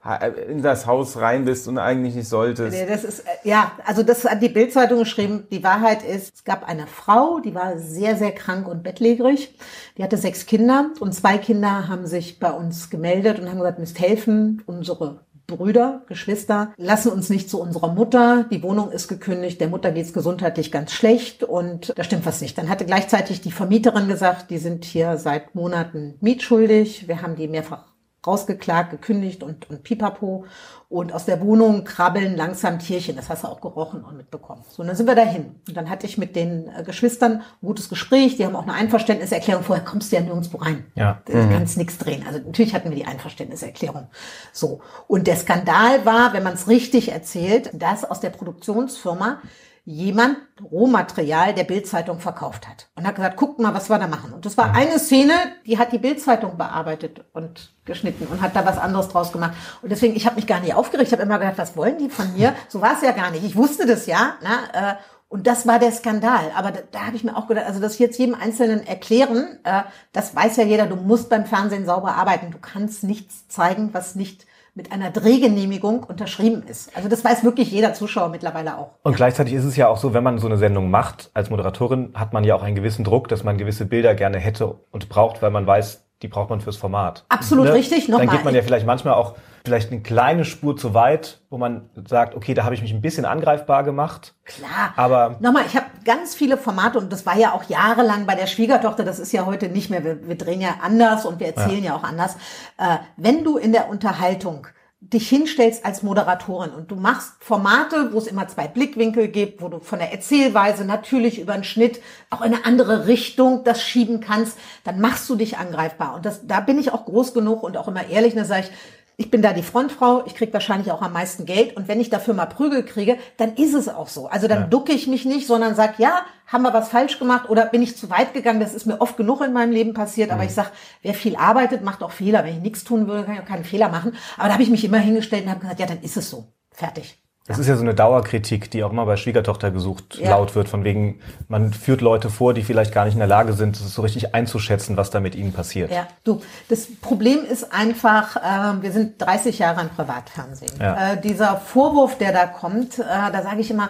in das Haus rein bist und eigentlich nicht solltest. Das ist, äh, ja, also das hat die Bildzeitung geschrieben. Die Wahrheit ist, es gab eine Frau, die war sehr, sehr krank und bettlägerig. Die hatte sechs Kinder und zwei Kinder haben sich bei uns gemeldet und haben gesagt, müsst helfen, unsere Brüder, Geschwister, lassen uns nicht zu unserer Mutter. Die Wohnung ist gekündigt, der Mutter geht's gesundheitlich ganz schlecht und da stimmt was nicht. Dann hatte gleichzeitig die Vermieterin gesagt, die sind hier seit Monaten mietschuldig. Wir haben die mehrfach rausgeklagt, gekündigt und, und pipapo. Und aus der Wohnung krabbeln langsam Tierchen. Das hast du auch gerochen und mitbekommen. So, und dann sind wir dahin. Und dann hatte ich mit den äh, Geschwistern ein gutes Gespräch. Die haben auch eine Einverständniserklärung. Vorher kommst du ja nirgendwo rein. Ja. Du kannst nichts drehen. Also natürlich hatten wir die Einverständniserklärung. So. Und der Skandal war, wenn man es richtig erzählt, dass aus der Produktionsfirma jemand Rohmaterial der Bildzeitung verkauft hat und hat gesagt, guckt mal, was wir da machen. Und das war eine Szene, die hat die Bildzeitung bearbeitet und geschnitten und hat da was anderes draus gemacht. Und deswegen, ich habe mich gar nicht aufgeregt. Ich habe immer gedacht, was wollen die von mir? So war es ja gar nicht. Ich wusste das ja. Na, äh, und das war der Skandal. Aber da, da habe ich mir auch gedacht, also das jetzt jedem Einzelnen erklären, äh, das weiß ja jeder, du musst beim Fernsehen sauber arbeiten. Du kannst nichts zeigen, was nicht mit einer Drehgenehmigung unterschrieben ist. Also das weiß wirklich jeder Zuschauer mittlerweile auch. Und gleichzeitig ist es ja auch so, wenn man so eine Sendung macht als Moderatorin, hat man ja auch einen gewissen Druck, dass man gewisse Bilder gerne hätte und braucht, weil man weiß, die braucht man fürs Format. Absolut richtig. Nochmal. Dann geht man ja vielleicht manchmal auch vielleicht eine kleine Spur zu weit, wo man sagt, okay, da habe ich mich ein bisschen angreifbar gemacht. Klar. Aber nochmal, ich habe ganz viele Formate und das war ja auch jahrelang bei der Schwiegertochter. Das ist ja heute nicht mehr. Wir, wir drehen ja anders und wir erzählen ja, ja auch anders. Äh, wenn du in der Unterhaltung dich hinstellst als Moderatorin und du machst Formate, wo es immer zwei Blickwinkel gibt, wo du von der Erzählweise natürlich über einen Schnitt auch in eine andere Richtung das schieben kannst, dann machst du dich angreifbar. Und das, da bin ich auch groß genug und auch immer ehrlich, da sage ich, ich bin da die Frontfrau, ich krieg wahrscheinlich auch am meisten Geld und wenn ich dafür mal Prügel kriege, dann ist es auch so. Also dann ja. ducke ich mich nicht, sondern sag, ja, haben wir was falsch gemacht oder bin ich zu weit gegangen? Das ist mir oft genug in meinem Leben passiert, mhm. aber ich sag, wer viel arbeitet, macht auch Fehler. Wenn ich nichts tun würde, kann ich auch keinen Fehler machen. Aber da habe ich mich immer hingestellt und habe gesagt, ja, dann ist es so. Fertig. Das ist ja so eine Dauerkritik, die auch immer bei Schwiegertochter gesucht ja. laut wird, von wegen, man führt Leute vor, die vielleicht gar nicht in der Lage sind, so richtig einzuschätzen, was da mit ihnen passiert. Ja, du, das Problem ist einfach, äh, wir sind 30 Jahre im Privatfernsehen. Ja. Äh, dieser Vorwurf, der da kommt, äh, da sage ich immer,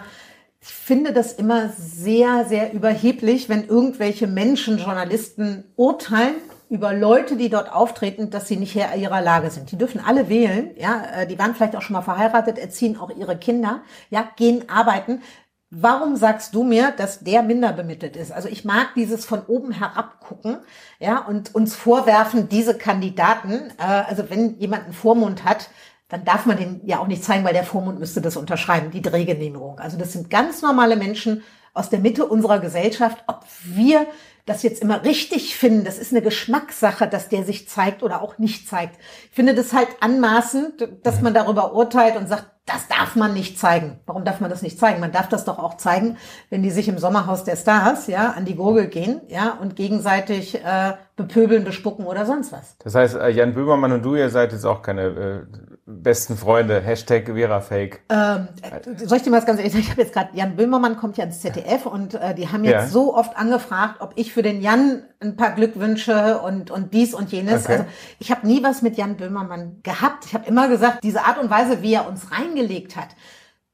ich finde das immer sehr, sehr überheblich, wenn irgendwelche Menschen, Journalisten urteilen über Leute, die dort auftreten, dass sie nicht Herr ihrer Lage sind. Die dürfen alle wählen, ja, äh, die waren vielleicht auch schon mal verheiratet, erziehen auch ihre Kinder, ja, gehen arbeiten. Warum sagst du mir, dass der minder bemittelt ist? Also ich mag dieses von oben herab gucken, ja, und uns vorwerfen, diese Kandidaten, äh, also wenn jemand einen Vormund hat, dann darf man den ja auch nicht zeigen, weil der Vormund müsste das unterschreiben, die Drehgenehmigung. Also das sind ganz normale Menschen aus der Mitte unserer Gesellschaft. Ob wir das jetzt immer richtig finden, das ist eine Geschmackssache, dass der sich zeigt oder auch nicht zeigt. Ich finde das halt anmaßend, dass man darüber urteilt und sagt, das darf man nicht zeigen. Warum darf man das nicht zeigen? Man darf das doch auch zeigen, wenn die sich im Sommerhaus der Stars, ja, an die Gurgel gehen, ja, und gegenseitig äh, bepöbeln, bespucken oder sonst was. Das heißt, äh, Jan Böhmermann und du, ihr seid jetzt auch keine äh, besten Freunde. Hashtag VeraFake. Ähm, soll ich dir mal was ganz ehrlich sagen? Ich habe jetzt gerade, Jan Böhmermann kommt ja ins ZDF und äh, die haben jetzt ja. so oft angefragt, ob ich für den Jan ein paar Glückwünsche und, und dies und jenes. Okay. Also ich habe nie was mit Jan Böhmermann gehabt. Ich habe immer gesagt, diese Art und Weise, wie er uns reingelegt hat,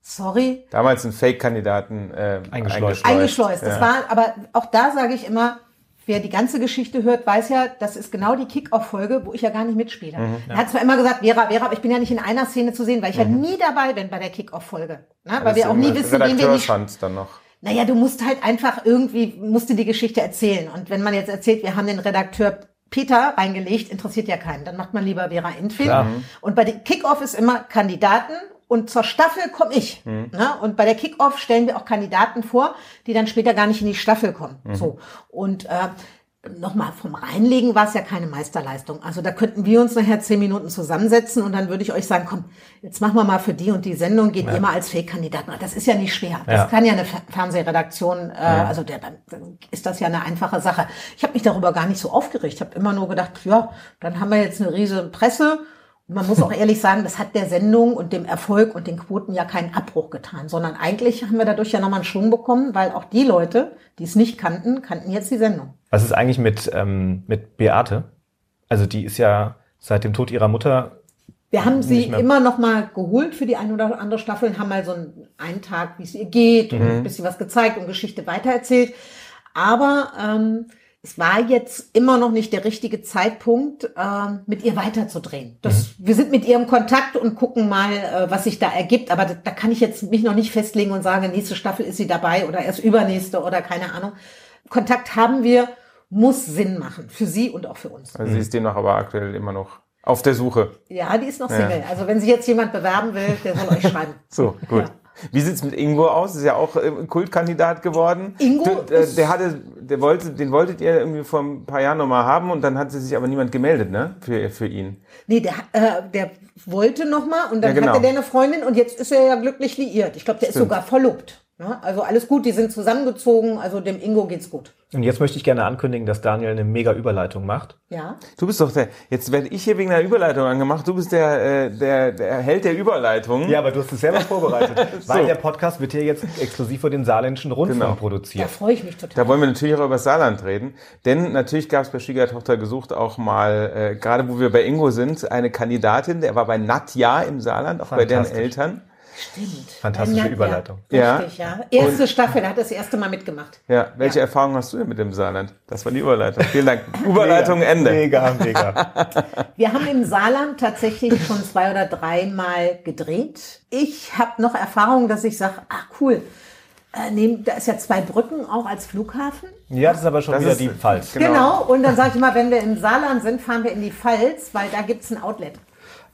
Sorry. Damals einen Fake-Kandidaten äh, eingeschleust. Eingeschleust. Das ja. war, aber auch da sage ich immer, Wer die ganze Geschichte hört, weiß ja, das ist genau die Kick-Off-Folge, wo ich ja gar nicht mitspiele. Mhm, ja. Er hat zwar immer gesagt, Vera, Vera, aber ich bin ja nicht in einer Szene zu sehen, weil ich mhm. ja nie dabei bin bei der Kick-Off-Folge. Ne? Weil wir auch nie wissen, wen wir nicht... dann noch. Naja, du musst halt einfach irgendwie, musst du die Geschichte erzählen. Und wenn man jetzt erzählt, wir haben den Redakteur Peter reingelegt, interessiert ja keinen. Dann macht man lieber Vera Infeld. Und bei den Kick-Off ist immer Kandidaten und zur Staffel komme ich. Mhm. Ne? Und bei der Kickoff stellen wir auch Kandidaten vor, die dann später gar nicht in die Staffel kommen. Mhm. So. Und äh, nochmal vom Reinlegen war es ja keine Meisterleistung. Also da könnten wir uns nachher zehn Minuten zusammensetzen und dann würde ich euch sagen, komm, jetzt machen wir mal für die und die Sendung, geht ja. mal als Fake-Kandidat. Das ist ja nicht schwer. Das ja. kann ja eine Fernsehredaktion, äh, ja. also der, dann ist das ja eine einfache Sache. Ich habe mich darüber gar nicht so aufgeregt. Ich habe immer nur gedacht, ja, dann haben wir jetzt eine riesige Presse man muss auch ehrlich sagen, das hat der Sendung und dem Erfolg und den Quoten ja keinen Abbruch getan, sondern eigentlich haben wir dadurch ja nochmal einen Schwung bekommen, weil auch die Leute, die es nicht kannten, kannten jetzt die Sendung. Was ist eigentlich mit, ähm, mit Beate? Also die ist ja seit dem Tod ihrer Mutter. Wir haben sie immer noch mal geholt für die eine oder andere Staffel und haben mal so einen, einen Tag, wie es ihr geht und mhm. ein bisschen was gezeigt und Geschichte weitererzählt. Aber ähm, es war jetzt immer noch nicht der richtige Zeitpunkt, äh, mit ihr weiterzudrehen. Das, mhm. Wir sind mit ihr im Kontakt und gucken mal, äh, was sich da ergibt. Aber da, da, kann ich jetzt mich noch nicht festlegen und sagen, nächste Staffel ist sie dabei oder erst übernächste oder keine Ahnung. Kontakt haben wir, muss Sinn machen für sie und auch für uns. Also sie ist demnach aber aktuell immer noch auf der Suche. Ja, die ist noch Single. Ja. Also wenn sie jetzt jemand bewerben will, der soll euch schreiben. So, gut. Ja. Wie sieht's mit Ingo aus? Ist ja auch äh, Kultkandidat geworden. Ingo? Du, äh, der hatte, der wollte, den wolltet ihr irgendwie vor ein paar Jahren nochmal haben und dann hat sich aber niemand gemeldet, ne? Für, für ihn. Nee, der, äh, der wollte nochmal und dann ja, genau. hatte der eine Freundin und jetzt ist er ja glücklich liiert. Ich glaube, der Stimmt. ist sogar verlobt. Ja, also alles gut, die sind zusammengezogen, also dem Ingo geht's gut. Und jetzt möchte ich gerne ankündigen, dass Daniel eine mega Überleitung macht. Ja. Du bist doch der, jetzt werde ich hier wegen der Überleitung angemacht, du bist der, äh, der, der Held der Überleitung. Ja, aber du hast es selber vorbereitet, So. weil der Podcast wird hier jetzt exklusiv für den Saarländischen Rundfunk Genau. Da produziert. freue ich mich total. Da wollen wir natürlich auch über das Saarland reden. Denn natürlich gab es bei Schwiegertochter gesucht auch mal, äh, gerade wo wir bei Ingo sind, eine Kandidatin, der war bei Nadja im Saarland, auch bei deren. Eltern. Stimmt. Fantastische Ja, Überleitung. Ja. Richtig, ja. Erste Staffel, da hat das erste Mal mitgemacht. Ja, welche Erfahrungen hast du denn mit dem Saarland? Das war die Überleitung. Vielen Dank. Überleitung Ende. Mega, mega. Wir haben im Saarland tatsächlich schon zwei oder dreimal gedreht. Ich habe noch Erfahrung, dass ich sage, ach cool, äh, nehm, da ist ja zwei Brücken auch als Flughafen. Ja, das ist aber schon Das wieder ist- die Pfalz. Genau. Genau. Und dann sage ich immer, wenn wir im Saarland sind, fahren wir in die Pfalz, weil da gibt's ein Outlet.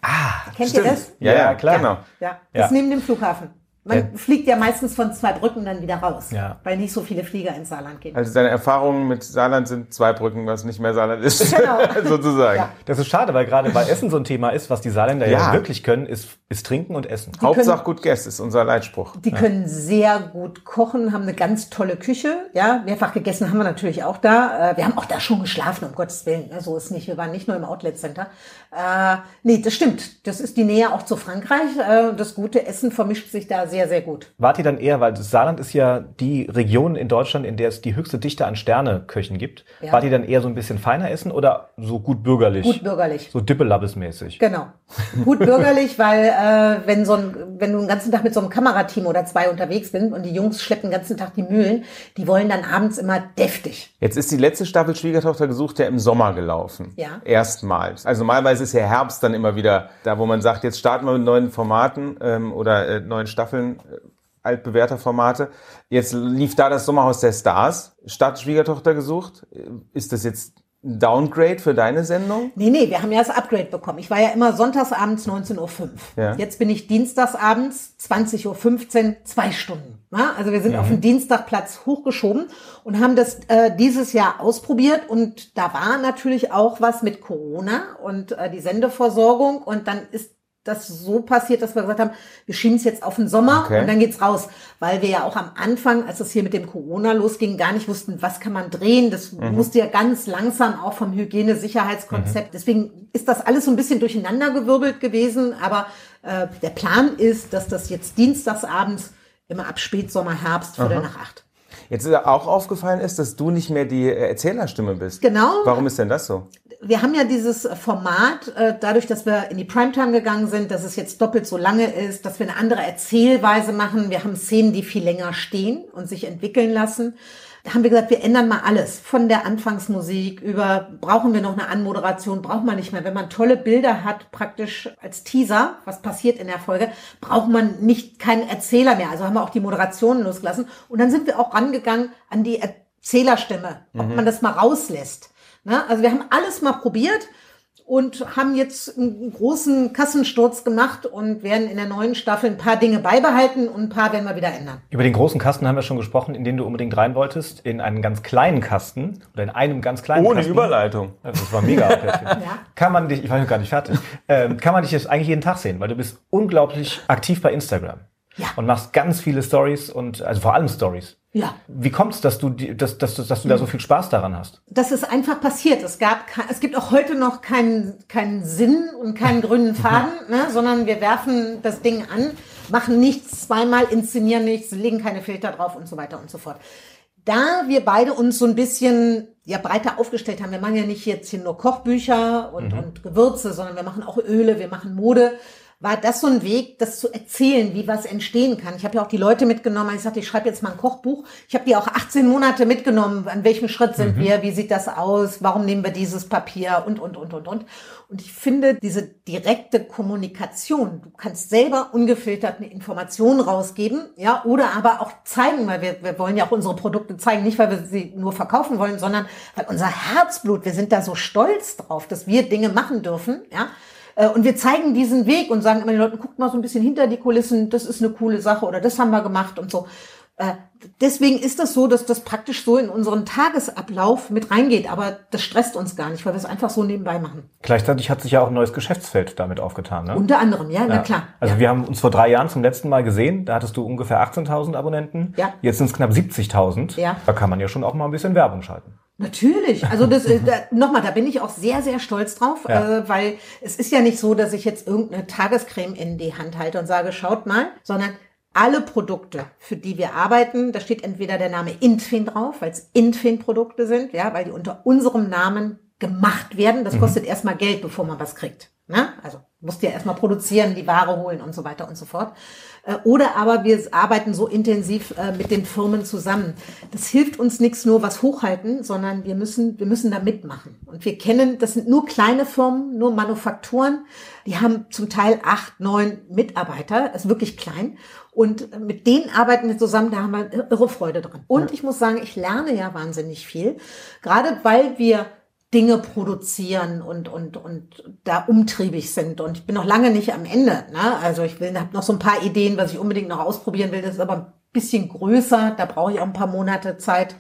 Ah, Kennt ihr das? Ja, ja, Ja, klar. Genau. Ja, das Ja. neben dem Flughafen. Man Ja. fliegt ja meistens von zwei Brücken dann wieder raus, Ja. weil nicht so viele Flieger ins Saarland gehen. Also deine Erfahrungen mit Saarland sind zwei Brücken, was nicht mehr Saarland ist. Genau. Sozusagen. Ja. Das ist schade, weil gerade bei Essen so ein Thema ist, was die Saarländer ja, Ja. wirklich können, ist, ist trinken und essen. Hauptsache gut Gäste ist unser Leitspruch. Die können sehr gut kochen, haben eine ganz tolle Küche. Ja, mehrfach gegessen haben wir natürlich auch da. Äh, Wir haben auch da schon geschlafen, um Gottes Willen. ne, So ist nicht. Wir waren nicht nur im Outlet Center. Äh, nee, das stimmt. Das ist die Nähe auch zu Frankreich. Äh, Das gute Essen vermischt sich da sehr, sehr gut. Wart ihr dann eher, weil das Saarland ist ja die Region in Deutschland, in der es die höchste Dichte an Sterneköchen gibt. Ja. Wart ihr dann eher so ein bisschen feiner essen oder so gut bürgerlich? Gut bürgerlich. So Dippelabbes-mäßig. Genau. Gut bürgerlich, weil äh, wenn so ein, wenn du den ganzen Tag mit so einem Kamerateam oder zwei unterwegs bist und die Jungs schleppen den ganzen Tag die Mühlen, die wollen dann abends immer deftig. Jetzt ist die letzte Staffel Schwiegertochter gesucht ja im Sommer gelaufen. Ja. Erstmals. Also normalerweise ist ja Herbst dann immer wieder da, wo man sagt, jetzt starten wir mit neuen Formaten ähm, oder äh, neuen Staffeln äh, altbewährter Formate. Jetzt lief da das Sommerhaus der Stars statt Schwiegertochter gesucht. Äh, Ist das jetzt ein Downgrade für deine Sendung? Nee, nee, wir haben ja das Upgrade bekommen. Ich war ja immer sonntagsabends 19.05 Uhr. Ja. Jetzt bin ich dienstagsabends 20.15 Uhr, zwei Stunden. Ja, also wir sind auf den Dienstagplatz hochgeschoben und haben das äh, dieses Jahr ausprobiert und da war natürlich auch was mit Corona und äh, die Sendeversorgung und dann ist das so passiert, dass wir gesagt haben, wir schieben es jetzt auf den Sommer Okay. und dann geht's raus, weil wir ja auch am Anfang, als es hier mit dem Corona losging, gar nicht wussten, was kann man drehen. Das musste ja ganz langsam auch vom Hygiene-Sicherheitskonzept. Deswegen ist das alles so ein bisschen durcheinandergewirbelt gewesen, aber äh, der Plan ist, dass das jetzt dienstagsabends immer ab Spätsommer, Herbst, Viertel nach acht. Jetzt ist auch aufgefallen ist, dass du nicht mehr die äh, Erzählerstimme bist. Genau. Warum ist denn das so? wir haben ja dieses Format, äh, dadurch, dass wir in die Primetime gegangen sind, dass es jetzt doppelt so lange ist, dass wir eine andere Erzählweise machen. Wir haben Szenen, die viel länger stehen und sich entwickeln lassen. Da haben wir gesagt, wir ändern mal alles. Von der Anfangsmusik über, brauchen wir noch eine Anmoderation, braucht man nicht mehr. Wenn man tolle Bilder hat, praktisch als Teaser, was passiert in der Folge, braucht man nicht keinen Erzähler mehr. Also haben wir auch die Moderationen losgelassen. Und dann sind wir auch rangegangen an die Erzählerstimme, ob man das mal rauslässt. Ne? Also wir haben alles mal probiert und haben jetzt einen großen Kassensturz gemacht und werden in der neuen Staffel ein paar Dinge beibehalten und ein paar werden wir wieder ändern. Über den großen Kasten haben wir schon gesprochen, in den du unbedingt rein wolltest, in einen ganz kleinen Kasten oder in einem ganz kleinen Ohne Kasten. Überleitung. Also das war mega. perfekt. Ja. Kann man dich, ich war noch gar nicht fertig, ähm, kann man dich jetzt eigentlich jeden Tag sehen, weil du bist unglaublich aktiv bei Instagram. Ja. Und machst ganz viele Stories und, also vor allem Stories. Ja, Wie kommt es, dass du, die, dass, dass, dass du da so viel Spaß daran hast? das ist einfach passiert. Es gab, es gibt auch heute noch keinen, keinen Sinn und keinen grünen Faden, ne, sondern wir werfen das Ding an, machen nichts zweimal, inszenieren nichts, legen keine Filter drauf und so weiter und so fort. Da wir beide uns so ein bisschen ja breiter aufgestellt haben, wir machen ja nicht jetzt hier nur Kochbücher und, und Gewürze, sondern wir machen auch Öle, wir machen Mode, war das so ein Weg, das zu erzählen, wie was entstehen kann. Ich habe ja auch die Leute mitgenommen, ich sagte, ich schreibe jetzt mal ein Kochbuch. Ich habe die auch 18 Monate mitgenommen, an welchem Schritt sind wir, wie sieht das aus, warum nehmen wir dieses Papier und, und, und, und, und. Und ich finde diese direkte Kommunikation, du kannst selber ungefiltert eine Information rausgeben, ja, oder aber auch zeigen, weil wir, wir wollen ja auch unsere Produkte zeigen, nicht weil wir sie nur verkaufen wollen, sondern weil unser Herzblut, wir sind da so stolz drauf, dass wir Dinge machen dürfen, ja. Äh, Und wir zeigen diesen Weg und sagen immer den Leuten, guckt mal so ein bisschen hinter die Kulissen, das ist eine coole Sache oder das haben wir gemacht und so. Äh, deswegen ist das so, dass das praktisch so in unseren Tagesablauf mit reingeht. Aber das stresst uns gar nicht, weil wir es einfach so nebenbei machen. Gleichzeitig hat sich ja auch ein neues Geschäftsfeld damit aufgetan. Ne? Unter anderem, ja, na Ja. klar. Also ja. wir haben uns vor drei Jahren zum letzten Mal gesehen. Da hattest du ungefähr 18.000 Abonnenten. Ja. Jetzt sind es knapp 70.000. Ja. Da kann man ja schon auch mal ein bisschen Werbung schalten. Natürlich. Also das da, nochmal, da bin ich auch sehr, sehr stolz drauf, Ja. äh, weil es ist ja nicht so, dass ich jetzt irgendeine Tagescreme in die Hand halte und sage, schaut mal, sondern alle Produkte, für die wir arbeiten, da steht entweder der Name Intfin drauf, weil es Intfin-Produkte sind, ja, weil die unter unserem Namen gemacht werden. Das kostet erstmal Geld, bevor man was kriegt. Ne? Also musst ja erstmal produzieren, die Ware holen und so weiter und so fort. Äh, Oder aber wir arbeiten so intensiv äh, mit den Firmen zusammen. Das hilft uns nichts nur was hochhalten, sondern wir müssen, wir müssen da mitmachen. Und wir kennen, das sind nur kleine Firmen, nur Manufakturen. Die haben zum Teil acht, neun Mitarbeiter, ist wirklich klein. Und mit denen arbeiten wir zusammen, da haben wir irre Freude dran. Und ich muss sagen, ich lerne ja wahnsinnig viel. Gerade weil wir Dinge produzieren und, und, und da umtriebig sind. Und ich bin noch lange nicht am Ende. Ne? Also ich will, habe noch so ein paar Ideen, was ich unbedingt noch ausprobieren will. Das ist aber ein bisschen größer. Da brauche ich auch ein paar Monate Zeit.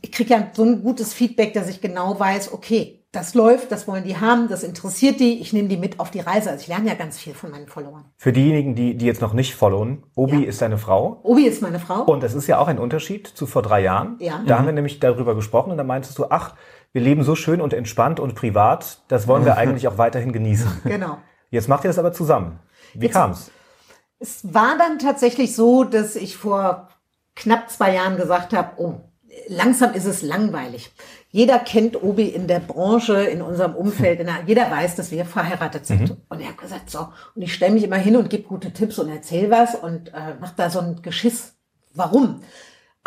Ich kriege ja so ein gutes Feedback, dass ich genau weiß, okay, das läuft, das wollen die haben, das interessiert die. Ich nehme die mit auf die Reise. Also ich lerne ja ganz viel von meinen Followern. Für diejenigen, die, die jetzt noch nicht followen, Obi Ja. ist deine Frau. Obi ist meine Frau. Und es ist ja auch ein Unterschied zu vor drei Jahren. Ja. Da haben wir nämlich darüber gesprochen und da meintest du, ach, wir leben so schön und entspannt und privat, das wollen wir eigentlich auch weiterhin genießen. Genau. Jetzt macht ihr das aber zusammen. Wie Jetzt- kam's? Es war dann tatsächlich so, dass ich vor knapp zwei Jahren gesagt habe, oh, langsam ist es langweilig. Jeder kennt Obi in der Branche, in unserem Umfeld, in der, jeder weiß, dass wir verheiratet sind. Und er hat gesagt, so, und ich stelle mich immer hin und gebe gute Tipps und erzähl was und äh, mach da so ein Geschiss. Warum?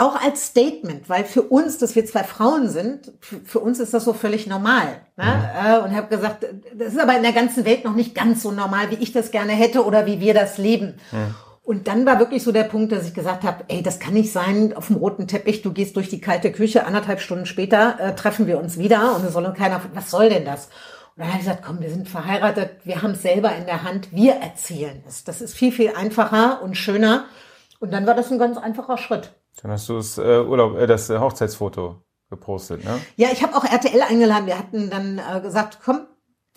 Auch als Statement, weil für uns, dass wir zwei Frauen sind, für, uns ist das so völlig normal. Ne? Äh, Und habe gesagt, das ist aber in der ganzen Welt noch nicht ganz so normal, wie ich das gerne hätte oder wie wir das leben. Und dann war wirklich so der Punkt, dass ich gesagt habe, ey, das kann nicht sein auf dem roten Teppich, du gehst durch die kalte Küche, anderthalb Stunden später äh, treffen wir uns wieder und es soll keiner, was soll denn das? Und dann habe ich gesagt, komm, wir sind verheiratet, wir haben es selber in der Hand, wir erzählen es. Das ist viel, viel einfacher und schöner. Und dann war das ein ganz einfacher Schritt. Dann hast du das äh, Urlaub, äh, das äh, Hochzeitsfoto gepostet, ne? Ja, ich habe auch RTL eingeladen. Wir hatten dann äh, gesagt, komm,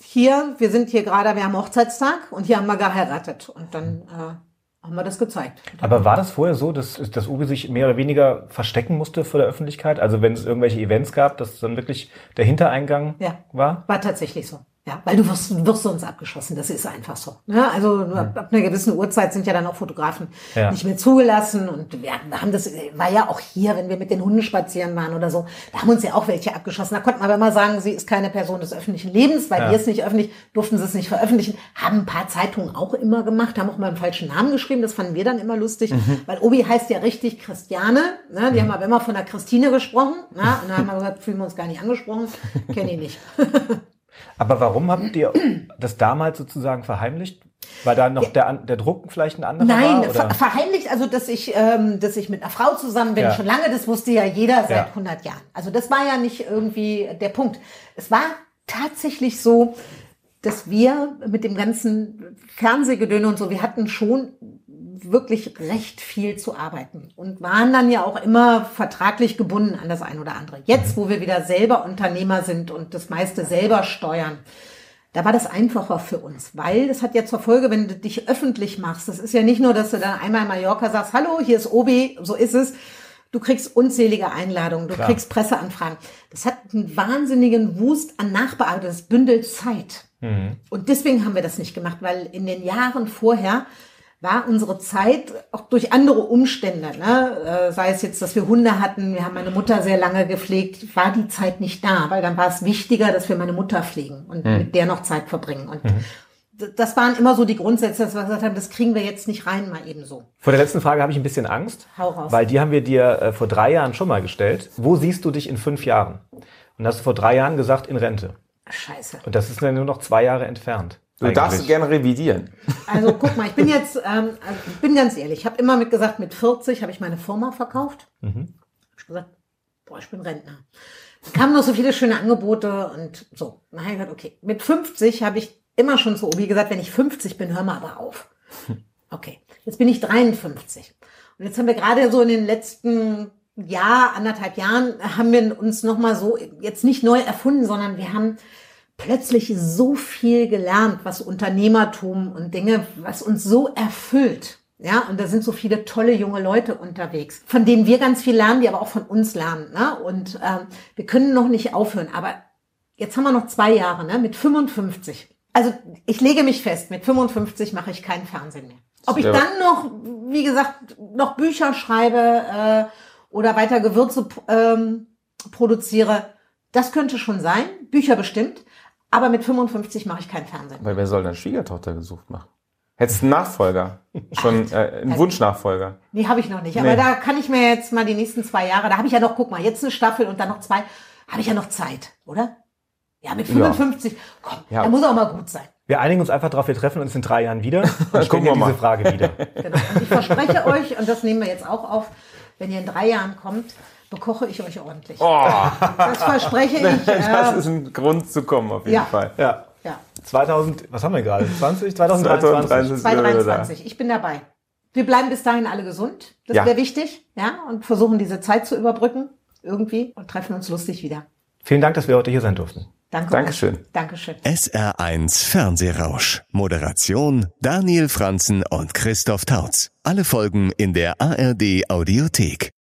hier, wir sind hier gerade, wir haben Hochzeitstag und hier haben wir geheiratet. Und dann äh, haben wir das gezeigt. Aber war das vorher so, dass, dass Uwe sich mehr oder weniger verstecken musste vor der Öffentlichkeit? Also wenn es irgendwelche Events gab, dass dann wirklich der Hintereingang Ja. war? War tatsächlich so. Ja, weil du wirst, wirst sonst abgeschossen. Das ist einfach so. Ne? Also ab, ab einer gewissen Uhrzeit sind ja dann auch Fotografen Ja. nicht mehr zugelassen. Und wir haben das, war ja auch hier, wenn wir mit den Hunden spazieren waren oder so, da haben uns ja auch welche abgeschossen. Da konnten wir aber immer sagen, sie ist keine Person des öffentlichen Lebens, weil Ja. wir es nicht öffentlich, durften sie es nicht veröffentlichen. Haben ein paar Zeitungen auch immer gemacht, haben auch mal einen falschen Namen geschrieben. Das fanden wir dann immer lustig, weil Obi heißt ja richtig Christiane. Ne? Die haben aber immer von der Christine gesprochen. Ne? Und dann haben wir gesagt, fühlen wir uns gar nicht angesprochen. Kenne ich nicht. Aber warum habt ihr das damals sozusagen verheimlicht? Weil da noch der, an- der Druck vielleicht ein anderer Nein, war? ver verheimlicht, also dass ich, ähm, dass ich mit einer Frau zusammen bin, Ja. schon lange, das wusste ja jeder seit Ja. 100 Jahren. Also das war ja nicht irgendwie der Punkt. Es war tatsächlich so, dass wir mit dem ganzen Fernsehgedöne und so, wir hatten schon wirklich recht viel zu arbeiten und waren dann ja auch immer vertraglich gebunden an das ein oder andere. Jetzt, wo wir wieder selber Unternehmer sind und das meiste selber steuern, da war das einfacher für uns, weil das hat ja zur Folge, wenn du dich öffentlich machst, das ist ja nicht nur, dass du dann einmal in Mallorca sagst, hallo, hier ist Obi, so ist es. Du kriegst unzählige Einladungen, du Klar. kriegst Presseanfragen. Das hat einen wahnsinnigen Wust an Nachbearbeitung, das bündelt Zeit. Und deswegen haben wir das nicht gemacht, weil in den Jahren vorher war unsere Zeit auch durch andere Umstände, ne? äh, sei es jetzt, dass wir Hunde hatten, wir haben meine Mutter sehr lange gepflegt, war die Zeit nicht da, weil dann war es wichtiger, dass wir meine Mutter pflegen und mit der noch Zeit verbringen. Und d- das waren immer so die Grundsätze, dass wir gesagt haben, das kriegen wir jetzt nicht rein, mal eben so. Vor der letzten Frage habe ich ein bisschen Angst, Hau raus. weil die haben wir dir äh, vor drei Jahren schon mal gestellt. Wo siehst du dich in fünf Jahren? Und hast du vor drei Jahren gesagt, in Rente. Scheiße. Und das ist dann nur noch zwei Jahre entfernt. Du eigentlich. darfst gerne revidieren. Also guck mal, ich bin jetzt, ähm, also ich bin ganz ehrlich, ich habe immer mit gesagt, mit 40 habe ich meine Firma verkauft. Mhm. Hab ich gesagt, boah, ich bin Rentner. Kamen noch so viele schöne Angebote und so. Dann habe ich gesagt, okay, mit 50 habe ich immer schon zu Obi gesagt, wenn ich 50 bin, hör mal aber auf. Okay, jetzt bin ich 53. Und jetzt haben wir gerade so in den letzten Jahr, anderthalb Jahren, haben wir uns nochmal so, jetzt nicht neu erfunden, sondern wir haben plötzlich so viel gelernt, was Unternehmertum und Dinge, was uns so erfüllt. Ja, und da sind so viele tolle junge Leute unterwegs, von denen wir ganz viel lernen, die aber auch von uns lernen. Ne? Und ähm, wir können noch nicht aufhören. Aber jetzt haben wir noch zwei Jahre, ne? mit 55. Also ich lege mich fest, mit 55 mache ich keinen Fernsehen mehr. Ob ich dann noch, wie gesagt, noch Bücher schreibe äh, oder weiter Gewürze ähm, produziere, das könnte schon sein. Bücher bestimmt. Aber mit 55 mache ich keinen Fernsehen. Weil wer soll dann Schwiegertochter gesucht machen? Hättest einen Nachfolger? Schon äh, einen Wunschnachfolger? Nee, habe ich noch nicht. Aber Nee. da kann ich mir jetzt mal die nächsten zwei Jahre, da habe ich ja noch, guck mal, jetzt eine Staffel und dann noch zwei, habe ich ja noch Zeit, oder? Ja, mit 55, komm, Ja. da muss auch mal gut sein. Wir einigen uns einfach darauf, wir treffen uns in drei Jahren wieder und stellen Gucken wir mal. diese Frage wieder. Genau. Und ich verspreche euch, und das nehmen wir jetzt auch auf, wenn ihr in drei Jahren kommt, bekoche ich euch ordentlich. Oh, Das verspreche ich. das Äh, ist ein Grund zu kommen auf jeden Ja. Fall. Ja. ja, 2000, was haben wir gerade? 20? 2023. 2023 sind wir da. 2023. Ich bin dabei. Wir bleiben bis dahin alle gesund. Das Ja. wäre wichtig. Ja, und versuchen diese Zeit zu überbrücken. Irgendwie. Und treffen uns lustig wieder. Vielen Dank, dass wir heute hier sein durften. Danke. Dankeschön. Dankeschön. SR1 Fernsehrausch. Moderation Daniel Franzen und Christoph Tautz. Alle Folgen in der ARD Audiothek.